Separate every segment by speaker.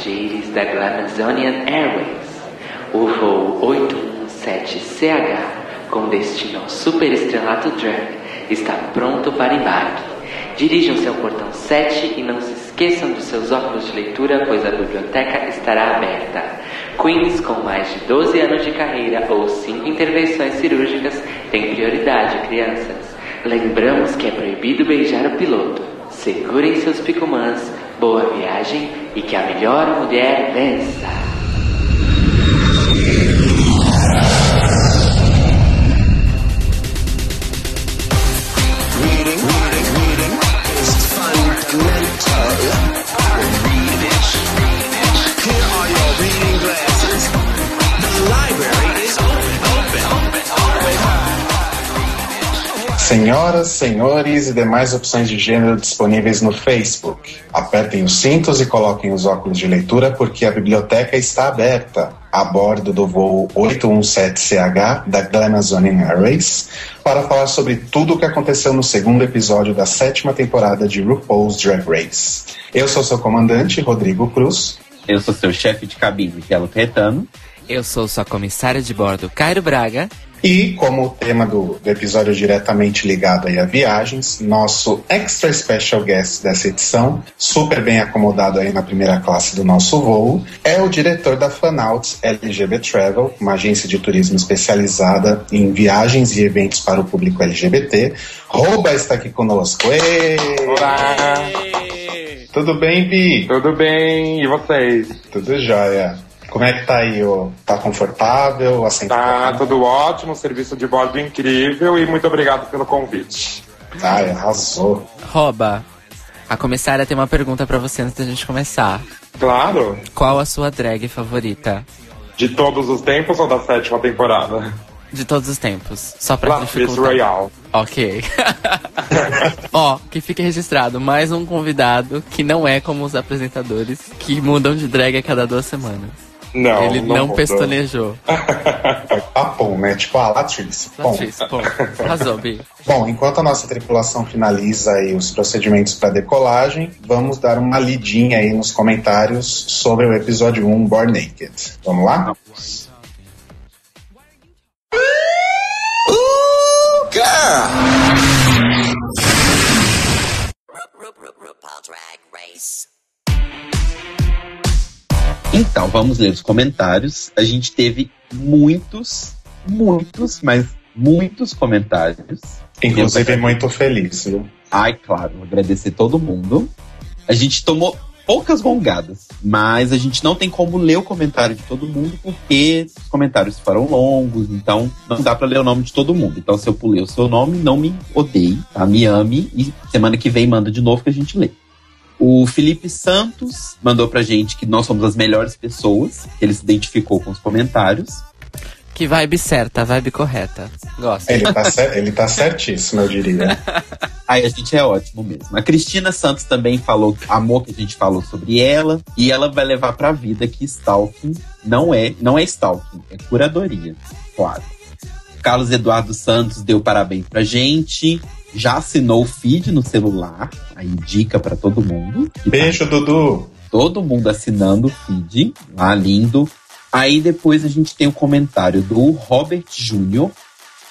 Speaker 1: passageiros da Glamazonian Airways. O voo 817CH, com destino ao superestrelato Drag, está pronto para embarque. Dirijam-se ao portão 7 e não se esqueçam de seus óculos de leitura, pois a biblioteca estará aberta. Queens com mais de 12 anos de carreira ou 5 intervenções cirúrgicas têm prioridade, crianças. Lembramos que é proibido beijar o piloto. Segurem seus picumãs, boa viagem e que a melhor mulher vença.
Speaker 2: Senhoras, senhores e demais opções de gênero disponíveis no Facebook. Apertem os cintos e coloquem os óculos de leitura porque a biblioteca está aberta a bordo do voo 817CH da Glamazonian Airways para falar sobre tudo o que aconteceu no segundo episódio da sétima temporada de RuPaul's Drag Race. Eu sou seu comandante, Rodrigo Cruz.
Speaker 3: Eu sou seu chefe de cabine, Telo Caetano.
Speaker 4: Eu sou sua comissária de bordo, Cairo Braga.
Speaker 2: E como o tema do, do episódio é diretamente ligado aí a viagens, nosso extra special guest dessa edição, super bem acomodado aí na primeira classe do nosso voo, é o diretor da Fanouts LGB Travel, uma agência de turismo especializada em viagens e eventos para o público LGBT. Rouba está aqui conosco. Ê!
Speaker 5: Olá!
Speaker 2: Tudo bem, Vi?
Speaker 5: Tudo bem? E vocês?
Speaker 2: Tudo jóia. Como é que tá aí? ô? Tá confortável? Assento
Speaker 5: Tá tudo ótimo, serviço de bordo incrível e muito obrigado pelo convite.
Speaker 2: Ai, arrasou.
Speaker 4: Roba, a comissária tem uma pergunta pra você antes da gente começar.
Speaker 5: Claro,
Speaker 4: Qual a sua drag favorita?
Speaker 5: de todos os tempos ou da sétima temporada?
Speaker 4: De todos os tempos. Só pra
Speaker 5: Latrice
Speaker 4: dificultar.
Speaker 5: Royale.
Speaker 4: Ok. Ó, que fique registrado mais um convidado que não é como os apresentadores que mudam de drag a cada duas semanas.
Speaker 5: Não,
Speaker 4: Ele não,
Speaker 5: mudou.
Speaker 4: pestonejou.
Speaker 2: Foi papum, né? Tipo a Latrice. Bom,
Speaker 4: Latrice, pô. Arrasou, Bi.
Speaker 2: Bom, enquanto a nossa tripulação finaliza aí os procedimentos para decolagem, vamos dar uma lidinha aí nos comentários sobre o episódio 1, Born Naked. Vamos lá?
Speaker 6: Ooh, girl.
Speaker 7: RuPaul Drag Race.
Speaker 3: Então, vamos ler os comentários. A gente teve muitos, muitos, mas muitos comentários.
Speaker 2: Inclusive, muito feliz, viu?
Speaker 3: Ai, claro, agradecer todo mundo. A gente tomou poucas gongadas, mas a gente não tem como ler o comentário de todo mundo porque os comentários foram longos, então não dá pra ler o nome de todo mundo. Então, se eu pulei o seu nome, não me odeie, tá? Me ame e semana que vem manda de novo que a gente lê. O Felipe Santos mandou pra gente que nós somos as melhores pessoas, que ele se identificou com os comentários.
Speaker 4: Que vibe certa, vibe correta. Gosto.
Speaker 2: Ele tá, cer- ele tá certíssimo, eu diria.
Speaker 3: Aí a gente é ótimo mesmo. A Cristina Santos também falou, amor que a gente falou sobre ela, e ela vai levar pra vida que stalking não é, não é stalking, é curadoria, claro. Carlos Eduardo Santos deu parabéns pra gente, já assinou o feed no celular, aí dica pra todo mundo. que tá
Speaker 2: Beijo, Dudu.
Speaker 3: todo mundo assinando o feed, lá lindo. Aí depois a gente tem o comentário do Robert Júnior.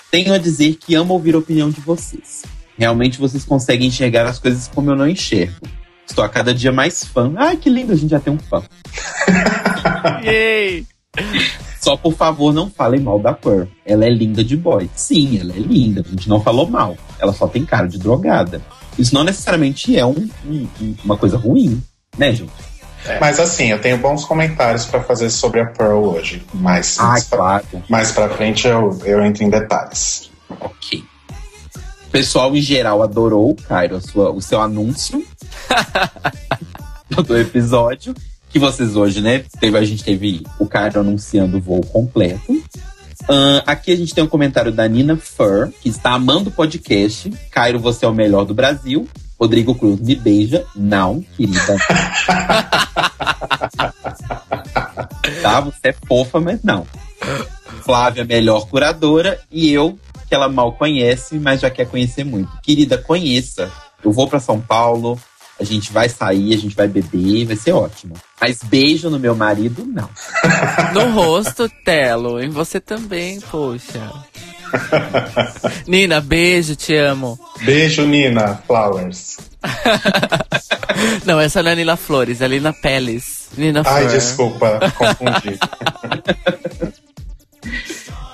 Speaker 3: Tenho a dizer que amo ouvir a opinião de vocês. Realmente vocês conseguem enxergar as coisas como eu não enxergo. Estou a cada dia mais fã. Ai, que lindo, a gente já tem um fã.
Speaker 4: Yay!
Speaker 3: Só por favor, não falem mal da Pearl. Ela é linda de boy. Sim, ela é linda. A gente não falou mal. Ela só tem cara de drogada. Isso não necessariamente é um- um- um- uma coisa ruim, né, gente?
Speaker 2: Mas assim, eu tenho bons comentários pra fazer sobre a Pearl hoje. Mas
Speaker 3: Ai, claro.
Speaker 2: mais pra frente eu, eu entro em detalhes.
Speaker 3: Ok. O pessoal em geral adorou, Cairo, sua- o seu anúncio do episódio. Que vocês hoje, né? Teve, a gente teve o Cairo anunciando o voo completo. Ahn, aqui a gente tem um comentário da Nina Fur, que está amando o podcast. Cairo, você é o melhor do Brasil. Rodrigo Cruz, me beija. Não, querida. tá? Você é fofa, mas não. Flávia, melhor curadora. E eu, que ela mal conhece, mas já quer conhecer muito. Querida, conheça. Eu vou para São Paulo. A gente vai sair, a gente vai beber, vai ser ótimo. Mas beijo no meu marido, não.
Speaker 4: No rosto, Telo. Em você também, poxa. Nina, beijo, te amo.
Speaker 2: Beijo, Nina Flowers.
Speaker 4: Não, essa não é Nina Flores, é Nina Peles. Nina
Speaker 2: Ai,
Speaker 4: Flor.
Speaker 2: desculpa, confundi.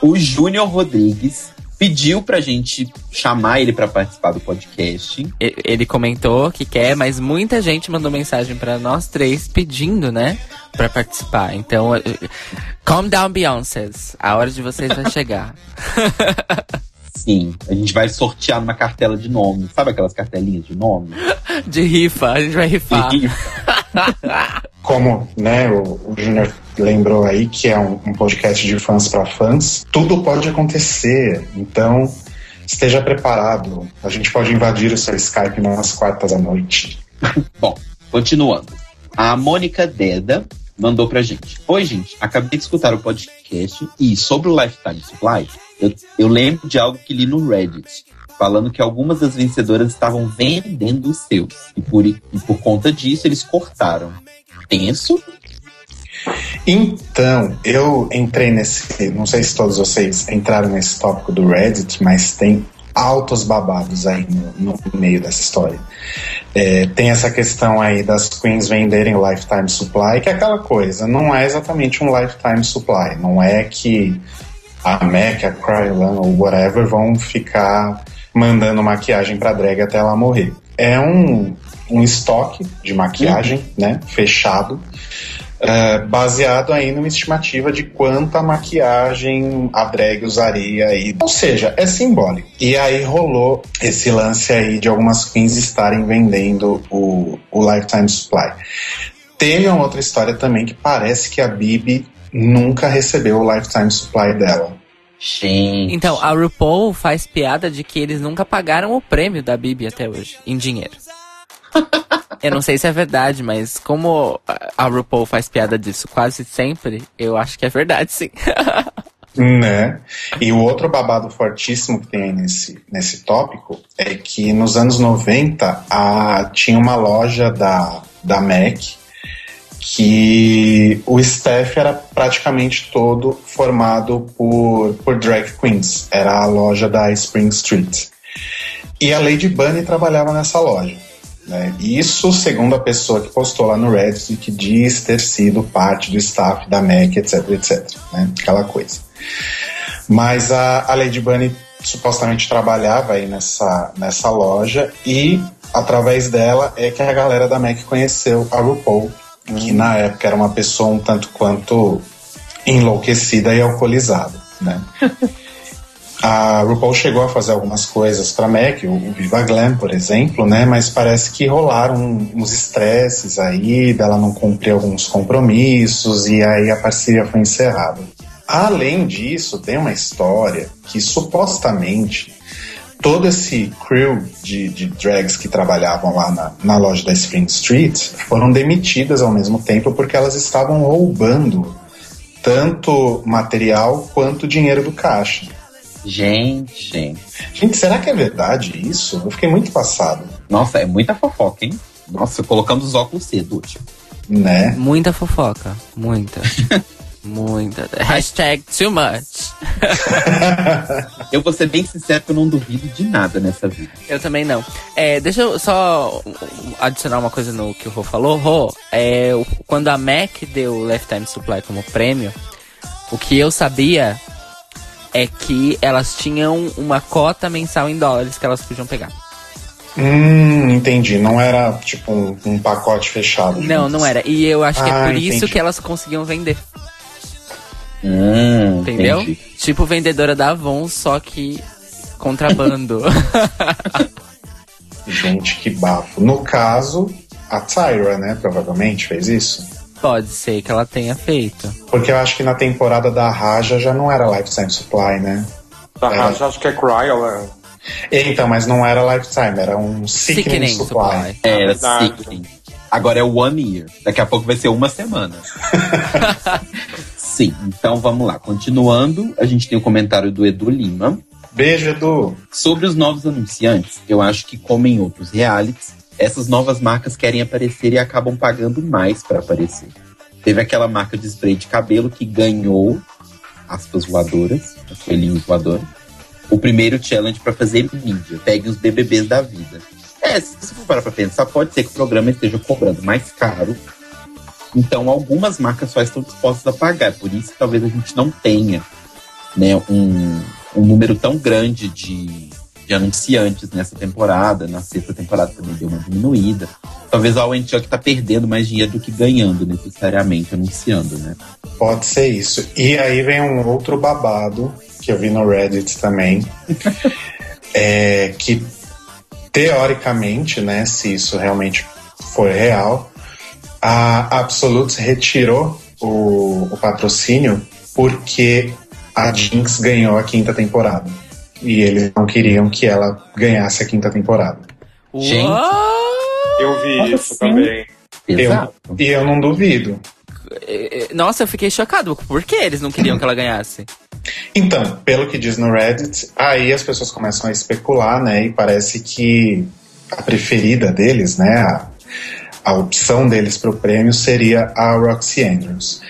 Speaker 3: O Júnior Rodrigues pediu pra gente chamar ele pra participar do podcast.
Speaker 4: Ele comentou que quer, mas muita gente mandou mensagem pra nós três pedindo, né? Pra participar. Então, eh, calm down, Beyoncé. A hora de vocês vai chegar.
Speaker 3: Sim, a gente vai sortear numa cartela de nome. Sabe aquelas cartelinhas de nome?
Speaker 4: De rifa, a gente vai rifar.
Speaker 3: E-
Speaker 2: Como né, o, o Júnior lembrou aí que é um, um podcast de fãs para fãs, tudo pode acontecer. Então, esteja preparado. A gente pode invadir o seu Skype nas quartas à noite.
Speaker 3: Bom, continuando. A Mônica Deda mandou pra gente. Oi, gente. Acabei de escutar o podcast e sobre o Lifetime Supply, eu, eu lembro de algo que li no Reddit. Falando que algumas das vencedoras estavam vendendo os seus. E por, e por conta disso, eles cortaram. Tenso?
Speaker 2: Então, eu entrei nesse. Não sei se todos vocês entraram nesse tópico do Reddit, mas tem altos babados aí no, no meio dessa história. É, tem essa questão aí das queens venderem o lifetime supply, que é aquela coisa, não é exatamente um lifetime supply. Não é que a MAC, a Krylon ou whatever vão ficar mandando maquiagem pra drag até ela morrer. É um, um estoque de maquiagem, né, fechado, é, baseado aí numa estimativa de quanta maquiagem a drag usaria aí. Ou seja, é simbólico. E aí rolou esse lance aí de algumas queens estarem vendendo o, o Lifetime Supply. Teve uma outra história também que parece que a Bibi nunca recebeu o Lifetime Supply dela.
Speaker 3: Gente.
Speaker 4: Então, a RuPaul faz piada de que eles nunca pagaram o prêmio da Bibi até hoje, em dinheiro. Eu não sei se é verdade, mas como a- RuPaul faz piada disso quase sempre, eu acho que é verdade, sim.
Speaker 2: Né? E o outro babado fortíssimo que tem aí nesse, nesse tópico é que nos anos 90 a, tinha uma loja da, da MAC que o staff era praticamente todo formado por, por drag queens. Era a loja da Spring Street. E a Lady Bunny trabalhava nessa loja. Né? Isso, segundo a pessoa que postou lá no Reddit, que diz ter sido parte do staff da MAC, etc, etc. Né? Aquela coisa. Mas a, a Lady Bunny supostamente trabalhava aí nessa, nessa loja e através dela é que a galera da MAC conheceu a RuPaul, que na época era uma pessoa um tanto quanto enlouquecida e alcoolizada, né? A RuPaul chegou a fazer algumas coisas para MAC, o, o Viva Glam, por exemplo, né? Mas parece que rolaram uns estresses aí, dela não cumprir alguns compromissos e aí a parceria foi encerrada. Além disso, tem uma história que supostamente todo esse crew de, de drags que trabalhavam lá na, na loja da Spring Street foram demitidas ao mesmo tempo porque elas estavam roubando tanto material quanto dinheiro do caixa.
Speaker 3: Gente.
Speaker 2: Gente, será que é verdade isso? Eu fiquei muito passado,
Speaker 3: Nossa, é muita fofoca, hein? Nossa, colocamos os óculos cedo
Speaker 2: né?
Speaker 4: Muita fofoca. Muita. Muita. Hashtag too much.
Speaker 3: Eu vou ser bem sincero que eu não duvido de nada nessa vida.
Speaker 4: Eu também não. É, deixa eu só adicionar uma coisa no que o Rô falou. Rô, é, quando a MAC deu o Lifetime Supply como prêmio, o que eu sabia é que elas tinham uma cota mensal em dólares que elas podiam pegar.
Speaker 2: Hum, entendi. Não era tipo um, um pacote fechado.
Speaker 4: Não, não era. E eu acho que é
Speaker 2: Ah,
Speaker 4: por isso
Speaker 2: entendi.
Speaker 4: que elas conseguiam vender.
Speaker 3: Hum,
Speaker 4: Entendeu?
Speaker 3: entendi.
Speaker 4: Tipo vendedora da Avon, só que contrabando.
Speaker 2: Gente, que bafo. No caso, a Tyra, né? Provavelmente fez isso.
Speaker 4: Pode ser que ela tenha feito.
Speaker 2: Porque eu acho que na temporada da Raja já não era Lifetime Supply, né?
Speaker 5: Da
Speaker 2: É.
Speaker 5: Raja, acho que é Cryo,
Speaker 2: Então, mas não era Lifetime, era um Sickening,
Speaker 4: Sickening
Speaker 2: Supply.
Speaker 4: Supply.
Speaker 3: É, Era
Speaker 5: verdade.
Speaker 3: sickening. Agora é one year. Daqui a pouco vai ser uma semana. Sim, então vamos lá. Continuando, a gente tem o comentário do Edu Lima.
Speaker 2: Beijo, Edu.
Speaker 3: Sobre os novos anunciantes, eu acho que, como em outros realities, essas novas marcas querem aparecer e acabam pagando mais para aparecer. Teve aquela marca de spray de cabelo que ganhou, aspas voadoras, as coelhinhos voadoras, o primeiro challenge para fazer mídia. Pegue os BBBs da vida. É, se você for parar pra pensar, pode ser que o programa esteja cobrando mais caro. Então, algumas marcas só estão dispostas a pagar. Por isso, talvez a gente não tenha né, um, um número tão grande de, de anunciantes nessa temporada. Na sexta temporada também deu uma diminuída. Talvez a ONT que tá perdendo mais dinheiro do que ganhando, necessariamente, anunciando, né?
Speaker 2: Pode ser isso. E aí vem um outro babado que eu vi no Reddit também. é, que teoricamente, né, se isso realmente for real, a Absolute retirou o, o patrocínio porque a Jinx ganhou a quinta temporada. E eles não queriam que ela ganhasse a quinta temporada.
Speaker 3: Gente.
Speaker 5: Eu vi
Speaker 3: Como
Speaker 5: isso
Speaker 3: assim?
Speaker 5: também.
Speaker 2: Eu,
Speaker 3: Exato.
Speaker 2: e eu não duvido.
Speaker 4: É, é, Nossa, eu fiquei chocado. Por que eles não queriam que ela ganhasse?
Speaker 2: Então, pelo que diz no Reddit, aí as pessoas começam a especular, né? E parece que a preferida deles, né? A, a opção deles para o prêmio seria a Roxy Andrews.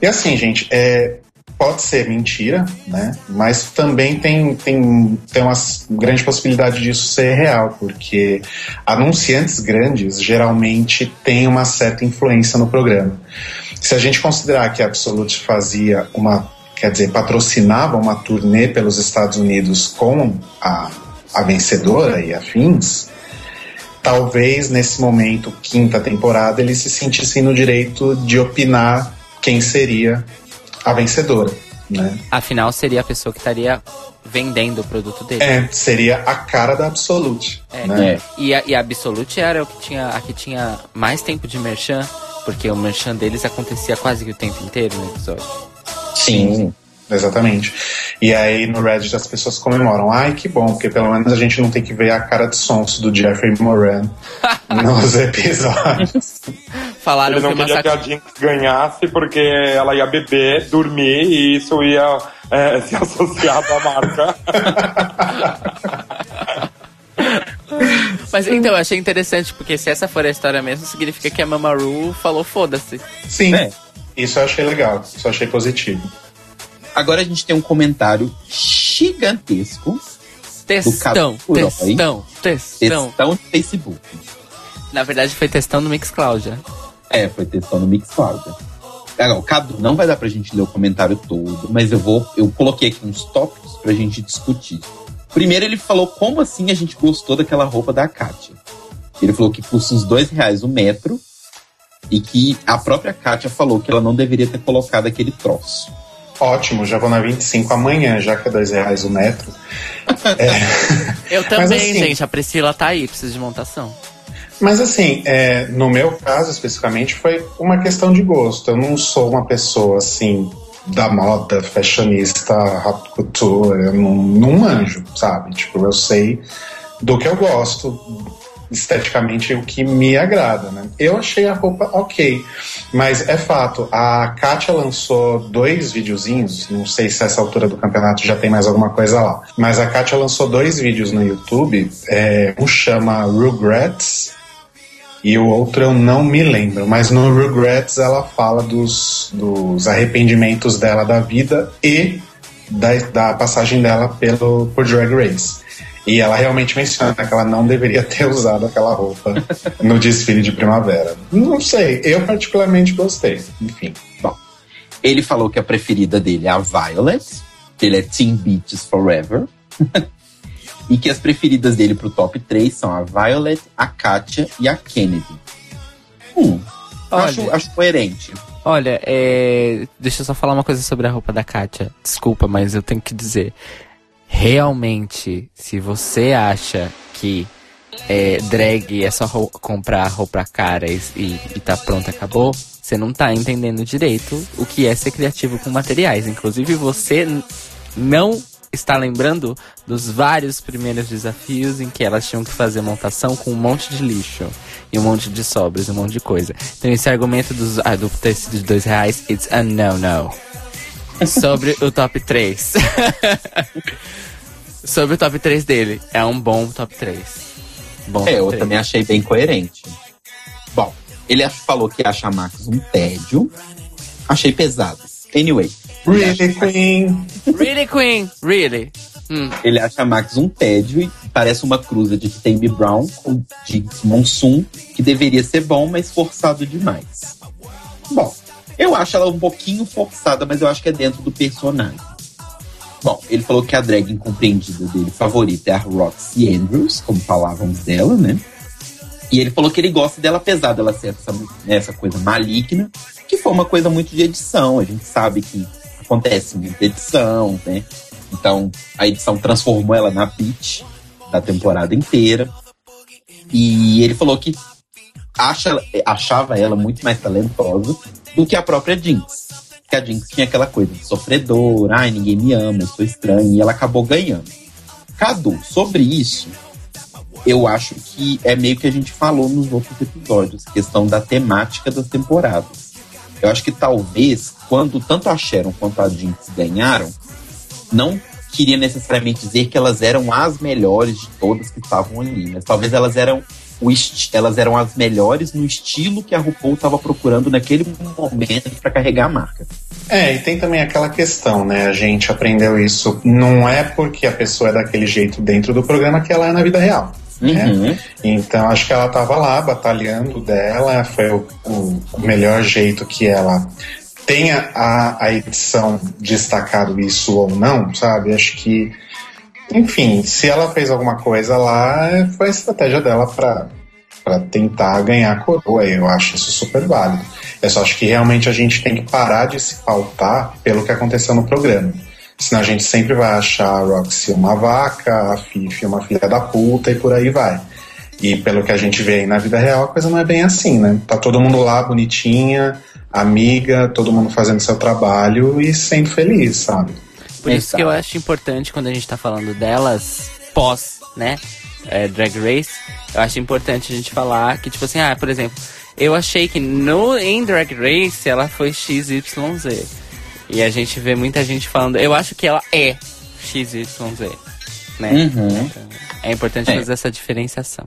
Speaker 2: E assim, gente, é, pode ser mentira, né? Mas também tem, tem, tem uma grande possibilidade disso ser real, porque anunciantes grandes geralmente têm uma certa influência no programa. Se a gente considerar que a Absolute fazia uma, quer dizer, patrocinava uma turnê pelos Estados Unidos com a, a vencedora e afins, talvez nesse momento, quinta temporada, eles se sentissem no direito de opinar quem seria a vencedora, né?
Speaker 4: Afinal, seria a pessoa que estaria vendendo o produto dele.
Speaker 2: É, seria a cara da Absolute,
Speaker 4: É.
Speaker 2: né?
Speaker 3: É.
Speaker 4: E a, e a Absolute era o que tinha, a que tinha mais tempo de merchan, porque o merchan deles acontecia quase que o tempo inteiro no episódio.
Speaker 2: Sim, exatamente. E aí no Reddit as pessoas comemoram. Ai, que bom, porque pelo menos a gente não tem que ver a cara de sonso do Jeffrey Moran nos episódios.
Speaker 4: Falaram
Speaker 5: Ele não
Speaker 4: que uma
Speaker 5: queria que a. Jinx ganhasse porque ela ia beber, dormir e isso ia é, se associar à marca.
Speaker 4: Mas então, eu achei interessante, porque se essa for a história mesmo, significa que a Mamaru falou foda-se.
Speaker 2: Sim,
Speaker 3: É.
Speaker 2: isso eu achei legal, isso eu achei positivo.
Speaker 3: Agora a gente tem um comentário gigantesco,
Speaker 4: Textão,
Speaker 3: Cadu Herói.
Speaker 4: textão, textão.
Speaker 3: textão de Facebook.
Speaker 4: Na verdade, foi textão no Mixcloud, já.
Speaker 3: É, foi textão no Mixcloud. Agora, o Cadu, não vai dar pra gente ler o comentário todo, mas eu vou. Eu coloquei aqui uns tópicos pra gente discutir. Primeiro, ele falou como assim a gente gostou daquela roupa da Kátia. Ele falou que custa uns dois reais o metro e que a própria Kátia falou que ela não deveria ter colocado aquele troço.
Speaker 2: Ótimo, já vou na 25 amanhã, já que é dois reais o metro.
Speaker 4: Eu também,
Speaker 2: assim-
Speaker 4: gente. A Priscila tá aí, precisa de montação.
Speaker 2: Mas assim, é, no meu caso especificamente, foi uma questão de gosto. Eu não sou uma pessoa assim da moda, fashionista, rap couture, eu não, manjo, sabe? Tipo, eu sei do que eu gosto, esteticamente o que me agrada, né? Eu achei a roupa ok, mas é fato, a Kátia lançou dois videozinhos, não sei se essa altura do campeonato já tem mais alguma coisa lá, mas a Kátia lançou dois vídeos no YouTube, é, um chama Regrets e o outro eu não me lembro, mas no Regrets ela fala dos, dos arrependimentos dela da vida e da, da passagem dela pelo, por Drag Race. E ela realmente menciona que ela não deveria ter usado aquela roupa no desfile de primavera. Não sei, eu particularmente gostei. Enfim.
Speaker 3: Bom, ele falou que a preferida dele é a Violet, que ele é Team Beaches Forever. e que as preferidas dele pro top 3 são a Violet, a Katia e a Kennedy. Hum,
Speaker 4: Olha.
Speaker 3: acho, acho coerente.
Speaker 4: Olha, é... deixa eu só falar uma coisa sobre a roupa da Kátia. Desculpa, mas eu tenho que dizer. Realmente, se você acha que é, drag é só rou- comprar roupa cara e, e, tá pronto, acabou, você não tá entendendo direito o que é ser criativo com materiais. Inclusive, você não está lembrando dos vários primeiros desafios em que elas tinham que fazer montação com um monte de lixo e um monte de sobras, um monte de coisa. Então esse argumento dos, ah, do tecido de dois reais, it's a no-no. Sobre o top 3. Sobre o top 3 dele. É um bom top 3. Bom
Speaker 3: É, eu
Speaker 4: saber.
Speaker 3: também achei bem coerente. Bom, ele falou que acha a Max um tédio. Achei pesado. Anyway,
Speaker 2: Really, Queen?
Speaker 4: Really, Queen? Really? Hum.
Speaker 3: ele acha a Max um tédio e parece uma cruza de Tammy Brown com Jinx Monsoon, que deveria ser bom, mas forçado demais. Bom, eu acho ela um pouquinho forçada, mas eu acho que é dentro do personagem. Bom, ele falou que a drag incompreendida dele favorita é a Roxy Andrews, como falávamos dela, né? E ele falou que ele gosta dela, apesar dela ser essa, essa coisa maligna, que foi uma coisa muito de edição. A gente sabe que acontece muita edição, né? Então, a edição transformou ela na Peach da temporada inteira. E ele falou que acha, achava ela muito mais talentosa do que a própria Jinx. Que a Jinx tinha aquela coisa de sofredor, ai, ninguém me ama, eu sou estranha, e ela acabou ganhando. Cadu, sobre isso, eu acho que é meio que a gente falou nos outros episódios, questão da temática das temporadas. Eu acho que talvez, quando tanto a Sharon quanto a Jinx ganharam, não queria necessariamente dizer que elas eram as melhores de todas que estavam ali, mas talvez elas eram o elas eram as melhores no estilo que a RuPaul estava procurando naquele momento para carregar a marca.
Speaker 2: É, e tem também aquela questão, né? A gente aprendeu isso. Não é porque a pessoa é daquele jeito dentro do programa que ela é na vida real. Né?
Speaker 3: Uhum.
Speaker 2: Então acho que ela tava lá batalhando dela, foi o, o- melhor jeito que ela tenha a, a edição destacado isso ou não, sabe? Acho que, enfim, se ela fez alguma coisa lá, foi a estratégia dela pra para tentar ganhar a coroa. Eu acho isso super válido. Eu só acho que realmente a gente tem que parar de se pautar pelo que aconteceu no programa. Senão a gente sempre vai achar a Roxy uma vaca, a Fifi uma filha da puta e por aí vai. E pelo que a gente vê aí na vida real, a coisa não é bem assim, né? Tá todo mundo lá bonitinha, amiga, todo mundo fazendo seu trabalho e sendo feliz, sabe?
Speaker 4: Por isso que eu acho importante quando a gente tá falando delas pós, né? é, Drag Race, eu acho importante a gente falar que, tipo assim, ah, por exemplo, eu achei que no, em Drag Race ela foi XYZ. E a gente vê muita gente falando, eu acho que ela é XYZ, né?
Speaker 3: Uhum.
Speaker 4: Então, é importante
Speaker 3: É.
Speaker 4: fazer essa diferenciação.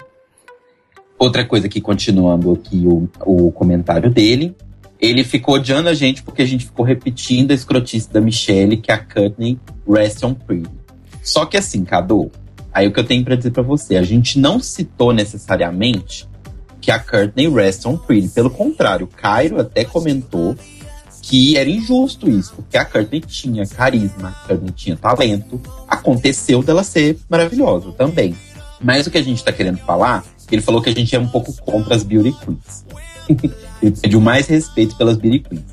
Speaker 3: Outra coisa que, continuando aqui o, o comentário dele, ele ficou odiando a gente porque a gente ficou repetindo a escrotice da Michelle, que é a Courtney rest on pretty. Só que assim, Cadu, aí o que eu tenho pra dizer pra você, a gente não citou necessariamente que a Courtney rest on pretty. Pelo contrário, o Cairo até comentou que era injusto isso, porque a Courtney tinha carisma, a Courtney tinha talento, aconteceu dela ser maravilhosa também. Mas o que a gente tá querendo falar, ele falou que a gente é um pouco contra as beauty queens. ele pediu mais respeito pelas beauty queens.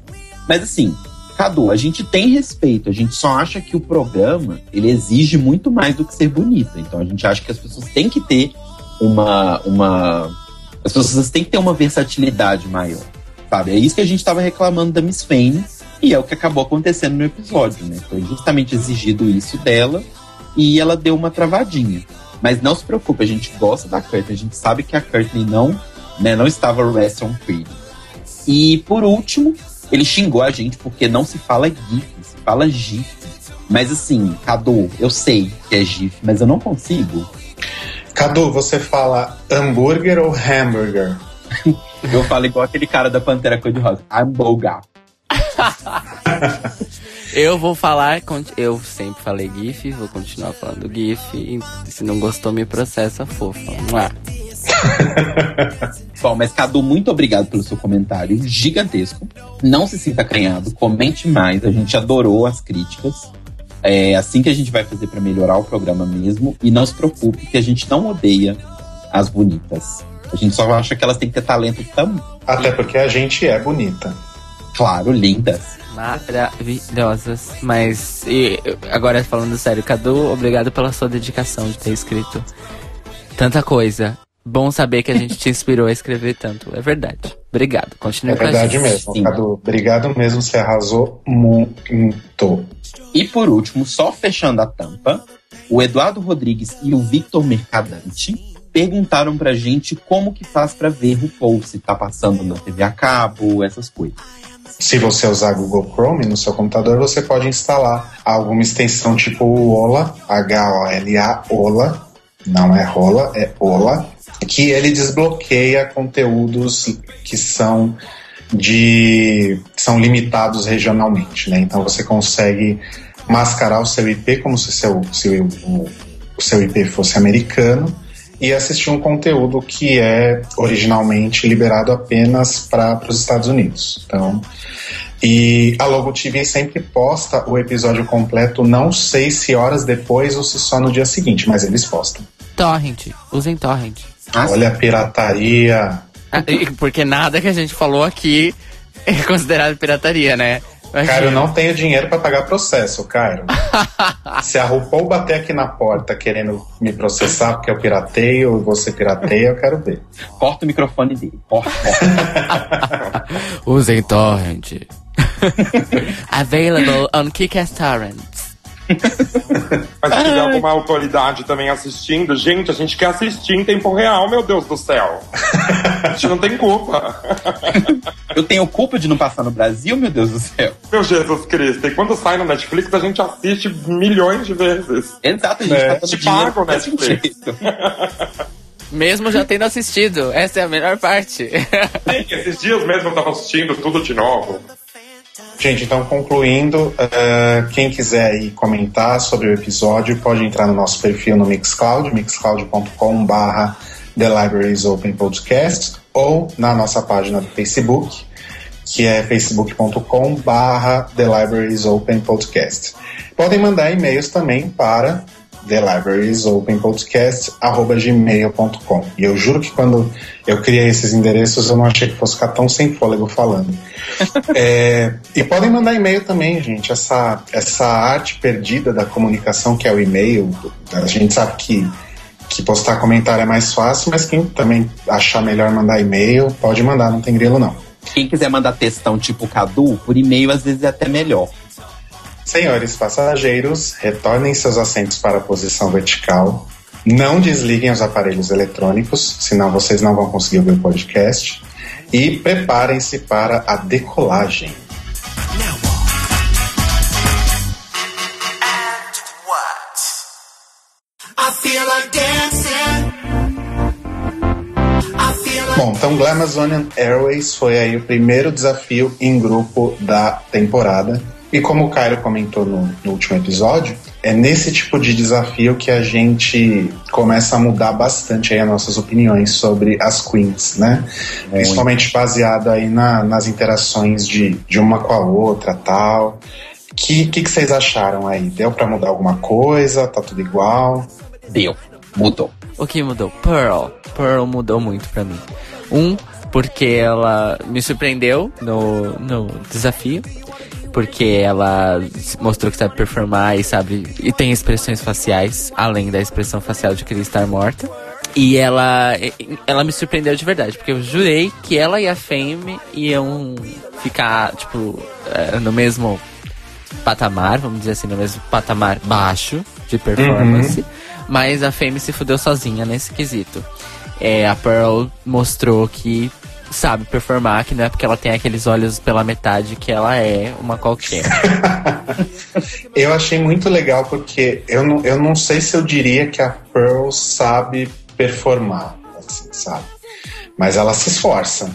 Speaker 3: Mas assim, Cadu, a gente tem respeito, a gente só acha que o programa, ele exige muito mais do que ser bonita. Então a gente acha que as pessoas têm que ter uma uma as pessoas têm que ter uma versatilidade maior, sabe? É isso que a gente tava reclamando da Miss Fame e é o que acabou acontecendo no episódio, né? Foi justamente exigido isso dela e ela deu uma travadinha. Mas não se preocupe, a gente gosta da Courtney, a gente sabe que a Courtney não, né, não estava rest on pretty. E por último, ele xingou a gente porque não se fala GIF, se fala GIF. Mas assim, Cadu, eu sei que é GIF, mas eu não consigo.
Speaker 2: Cadu, você fala hambúrguer ou hambúrguer?
Speaker 3: Eu falo igual aquele cara da Pantera Cor-de-Rosa. Hamburger.
Speaker 4: Eu vou falar, eu sempre falei GIF, vou continuar falando GIF. Se não gostou, me processa, fofa. Mua.
Speaker 3: Bom, mas Cadu, muito obrigado pelo seu comentário gigantesco. Não se sinta acanhado, comente mais. A gente adorou as críticas. É assim que a gente vai fazer para melhorar o programa mesmo. E não se preocupe, que a gente não odeia as bonitas. A gente só acha que elas têm que ter talento também.
Speaker 2: Até porque a gente é bonita.
Speaker 3: Claro, lindas.
Speaker 4: Maravilhosas. Mas, e, agora falando sério, Cadu, obrigado pela sua dedicação de ter escrito tanta coisa. Bom saber que a gente te inspirou a escrever tanto. É verdade. Obrigado. Continue
Speaker 2: É
Speaker 4: com a
Speaker 2: verdade
Speaker 4: gente.
Speaker 2: mesmo,
Speaker 3: Sim.
Speaker 2: Cadu. Obrigado mesmo, você arrasou muito.
Speaker 3: E por último, só fechando a tampa, o Eduardo Rodrigues e o Victor Mercadante perguntaram pra gente como que faz pra ver RuPaul, se tá passando na TV a cabo, essas coisas.
Speaker 2: Se você usar Google Chrome no seu computador, você pode instalar alguma extensão tipo Ola, H-O-L-A, Ola, não é rola, é Ola. que ele desbloqueia conteúdos que são de são limitados regionalmente, né? Então você consegue mascarar o seu IP como se, seu, se o, o seu IP fosse americano e assistir um conteúdo que é originalmente liberado apenas para os Estados Unidos. Então, e a Logo TV sempre posta o episódio completo, não sei se horas depois ou se só no dia seguinte, mas eles postam.
Speaker 4: Torrent. Usem Torrent.
Speaker 2: Olha a pirataria.
Speaker 4: Ah, Porque nada que a gente falou aqui é considerado pirataria, né?
Speaker 2: Cairo, eu não tenho dinheiro para pagar processo, Cairo. Se a RuPaul bater aqui na porta querendo me processar porque eu pirateio, você pirateia, eu quero ver.
Speaker 3: Corta o microfone dele. Corta, corta.
Speaker 4: Usem Torrent. Available on Kickass Torrents.
Speaker 5: Mas se tiver alguma autoridade também assistindo, gente, a gente quer assistir em tempo real, meu Deus do céu. A gente não tem culpa.
Speaker 3: Eu tenho culpa de não passar no Brasil, meu Deus do céu.
Speaker 5: Meu Jesus Cristo. E quando sai no Netflix, a gente assiste milhões de vezes.
Speaker 3: Exato, a gente
Speaker 2: É,
Speaker 3: tá
Speaker 5: te
Speaker 3: pra esse
Speaker 5: Netflix.
Speaker 4: Mesmo já tendo assistido. Essa é a melhor parte.
Speaker 5: Sim, esses dias mesmo eu tava assistindo tudo de novo.
Speaker 2: Gente, então concluindo, eh, quem quiser aí comentar sobre o episódio pode entrar no nosso perfil no Mixcloud, mixcloud.com barra The Libraries Open Podcast, ou na nossa página do Facebook, que é facebook.com barra The Libraries Open Podcast. Podem mandar e-mails também para The Libraries Open Podcast gmail.com. E eu juro que quando eu criei esses endereços eu não achei que fosse ficar tão sem fôlego falando. É, e podem mandar e-mail também, gente. Essa, essa arte perdida da comunicação que é o e-mail, a gente sabe que, que postar comentário é mais fácil, mas quem também achar melhor mandar e-mail, pode mandar, não tem grilo não.
Speaker 3: Quem quiser mandar textão tipo Cadu, por e-mail às vezes é até melhor.
Speaker 2: Senhores passageiros, retornem seus assentos para a posição vertical. Não desliguem os aparelhos eletrônicos, senão vocês não vão conseguir ouvir o podcast. E preparem-se para a decolagem. Bom, então Glamazonian Airways foi aí o primeiro desafio em grupo da temporada. E como o Cairo comentou no, no último episódio, é nesse tipo de desafio que a gente começa a mudar bastante aí as nossas opiniões sobre as queens, né? Principalmente baseado aí na- nas interações de, de uma com a outra tal. O que, que, que vocês acharam aí? Deu pra mudar alguma coisa? Tá tudo igual?
Speaker 3: Deu. Mudou.
Speaker 4: O que mudou? Pearl. Pearl mudou muito pra mim. Um, porque ela me surpreendeu no, no desafio. Porque ela mostrou que sabe performar e sabe. E tem expressões faciais, além da expressão facial de querer estar morta. E ela, ela me surpreendeu de verdade, porque eu jurei que ela e a Fame iam ficar, tipo, eh, no mesmo patamar, vamos dizer assim, no mesmo patamar baixo de performance. Mas a Fame se fudeu sozinha nesse quesito. É, a Pearl mostrou que sabe performar, que não é porque ela tem aqueles olhos pela metade que ela é uma qualquer.
Speaker 2: Eu achei muito legal porque eu não, eu não sei se eu diria que a Pearl sabe performar, assim, sabe? Mas ela se esforça.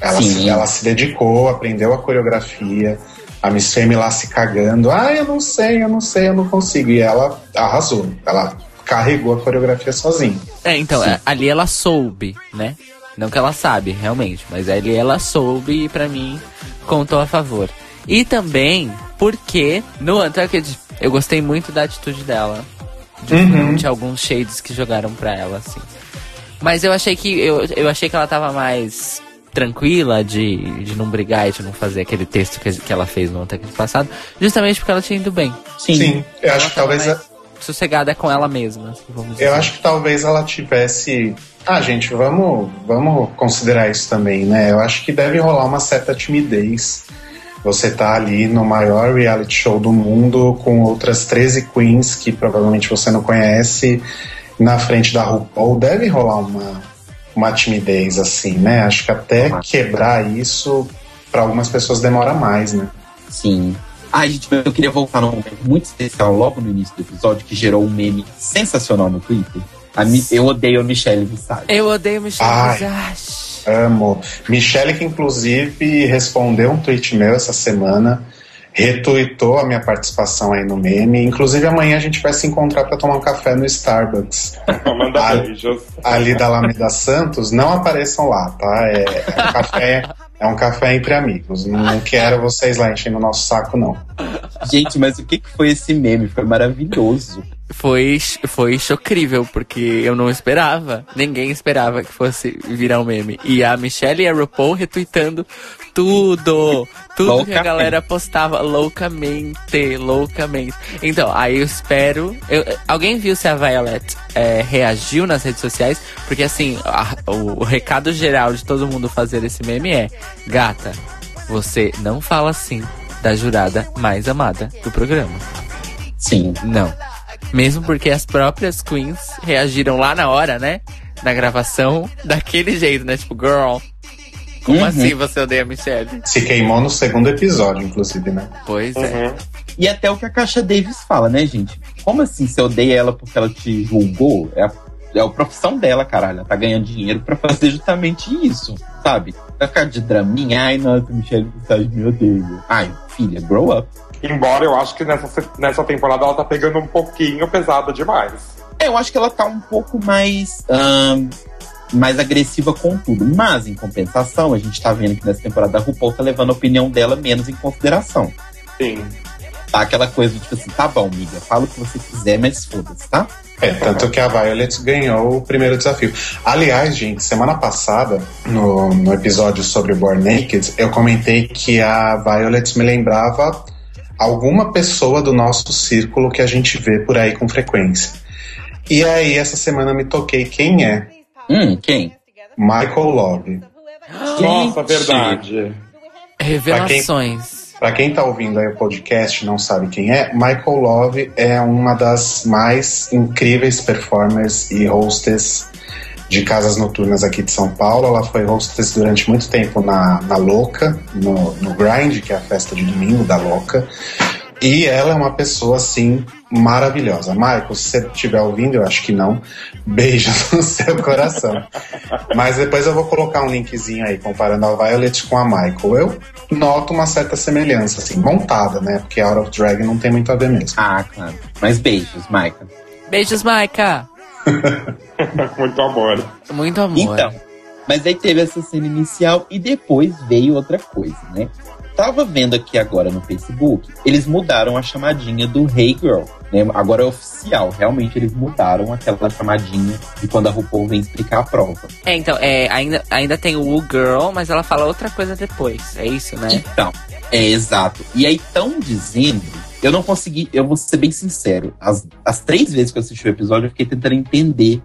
Speaker 2: Ela,
Speaker 3: Sim.
Speaker 2: se, ela se dedicou, aprendeu a coreografia. A Miss Fame lá se cagando. Ah, eu não sei, eu não sei, eu não consigo. E ela arrasou. Ela carregou a coreografia sozinha.
Speaker 4: É, então, é, ali ela soube, né? Não que ela sabe, realmente, mas ali ela soube e pra mim contou a favor. E também porque no Untucked eu gostei muito da atitude dela. De alguns shades que jogaram pra ela, assim. Mas eu achei que eu, eu achei que ela tava mais tranquila de, de não brigar e de não fazer aquele texto que, que ela fez no Untucked passado, justamente porque ela tinha ido bem.
Speaker 2: Sim, eu acho
Speaker 4: Ela
Speaker 2: que talvez.
Speaker 4: mais sossegada com ela mesma, assim, vamos dizer.
Speaker 2: Eu acho que talvez ela tivesse. Ah, gente, vamos, vamos considerar isso também, né? Eu acho que deve rolar uma certa timidez. Você tá ali no maior reality show do mundo com outras 13 queens que provavelmente você não conhece na frente da RuPaul. Deve rolar uma, uma timidez assim, né? Acho que até quebrar isso para algumas pessoas demora mais, né?
Speaker 3: Sim. Ai, gente, eu queria voltar num momento muito especial logo no início do episódio que gerou um meme sensacional no Twitter. A Mi- eu odeio a Michelle Visage.
Speaker 4: Eu odeio Michelle
Speaker 2: Ai.
Speaker 4: Visage.
Speaker 2: Amo. Michelle, que inclusive respondeu um tweet meu essa semana, retuitou a minha participação aí no meme. Inclusive, amanhã a gente vai se encontrar para tomar um café no Starbucks,
Speaker 5: Manda
Speaker 2: Ah.
Speaker 5: beijos.
Speaker 2: ali da Alameda Santos. Não apareçam lá, tá? É, é um café. É um café entre amigos. Não quero vocês lá enchendo o nosso saco, não.
Speaker 3: Gente, mas o que, que foi esse meme? Foi maravilhoso.
Speaker 4: Foi, foi chocrível, porque eu não esperava. Ninguém esperava que fosse virar um meme. E a Michelle e a RuPaul retweetando tudo. Tudo que a galera postava loucamente, loucamente. Então, aí eu espero. eu- alguém viu se a Violet é, reagiu nas redes sociais? Porque assim, a- o, o recado geral de todo mundo fazer esse meme é: Gata, você não fala assim da jurada mais amada do programa.
Speaker 3: Sim.
Speaker 4: Não. Mesmo porque as próprias queens reagiram lá na hora, né? Na gravação, daquele jeito, né? Tipo, girl, como
Speaker 3: Uhum.
Speaker 4: assim você odeia a Michelle?
Speaker 2: Se queimou no segundo episódio, inclusive, né?
Speaker 4: Pois é.
Speaker 5: Uhum.
Speaker 3: E até o que a Caixa Davis fala, né, gente? Como assim você odeia ela porque ela te julgou? É a, é a profissão dela, caralho. Ela tá ganhando dinheiro pra fazer justamente isso, sabe? Vai ficar de draminha. Ai, nossa, Michelle Visage me odeia. Ai, filha, grow up.
Speaker 5: Embora eu acho que nessa, nessa temporada ela tá pegando um pouquinho pesada demais.
Speaker 3: É, eu acho que ela tá um pouco mais. ahn, mais agressiva com tudo. Mas, em compensação, a gente tá vendo que nessa temporada a RuPaul tá levando a opinião dela menos em consideração.
Speaker 5: Sim.
Speaker 3: Tá aquela coisa tipo assim, tá bom, amiga, fala o que você quiser, mas foda-se, tá?
Speaker 2: É, tanto que a Violet ganhou o primeiro desafio. Aliás, gente, semana passada, no, no episódio sobre Born Naked, eu comentei que a Violet me lembrava alguma pessoa do nosso círculo que a gente vê por aí com frequência. E aí, essa semana me toquei quem é
Speaker 3: Hum, quem?
Speaker 2: Michael Love.
Speaker 5: Nossa, verdade.
Speaker 4: Revelações.
Speaker 2: Pra quem tá ouvindo aí o podcast e não sabe quem é, Michael Love é uma das mais incríveis performers e hostess de casas noturnas aqui de São Paulo. Ela foi hostess durante muito tempo na, na Louca, no, no Grind, que é a festa de domingo da Louca. E ela é uma pessoa, assim, maravilhosa. Michael, se você estiver ouvindo, eu acho que não, beijos no seu coração. Mas depois eu vou colocar um linkzinho aí comparando a Violet com a Michael. Eu noto uma certa semelhança, assim, montada, né? Porque Out of Drag não tem muito a ver mesmo.
Speaker 3: Ah, claro. Mas beijos, Maika.
Speaker 4: Beijos, Maika.
Speaker 5: Muito amor.
Speaker 4: Muito amor.
Speaker 3: Então, mas aí teve essa cena inicial e depois veio outra coisa, né? Tava vendo aqui agora no Facebook, eles mudaram a chamadinha do Hey Girl, né? Agora é oficial, realmente eles mudaram aquela chamadinha de quando a RuPaul vem explicar a prova.
Speaker 4: É, então, é, ainda, ainda tem o Woo Girl, mas ela fala outra coisa depois. É isso, né?
Speaker 3: Então, é exato. E aí estão dizendo, eu não consegui, eu vou ser bem sincero, as, as três vezes que eu assisti o episódio eu fiquei tentando entender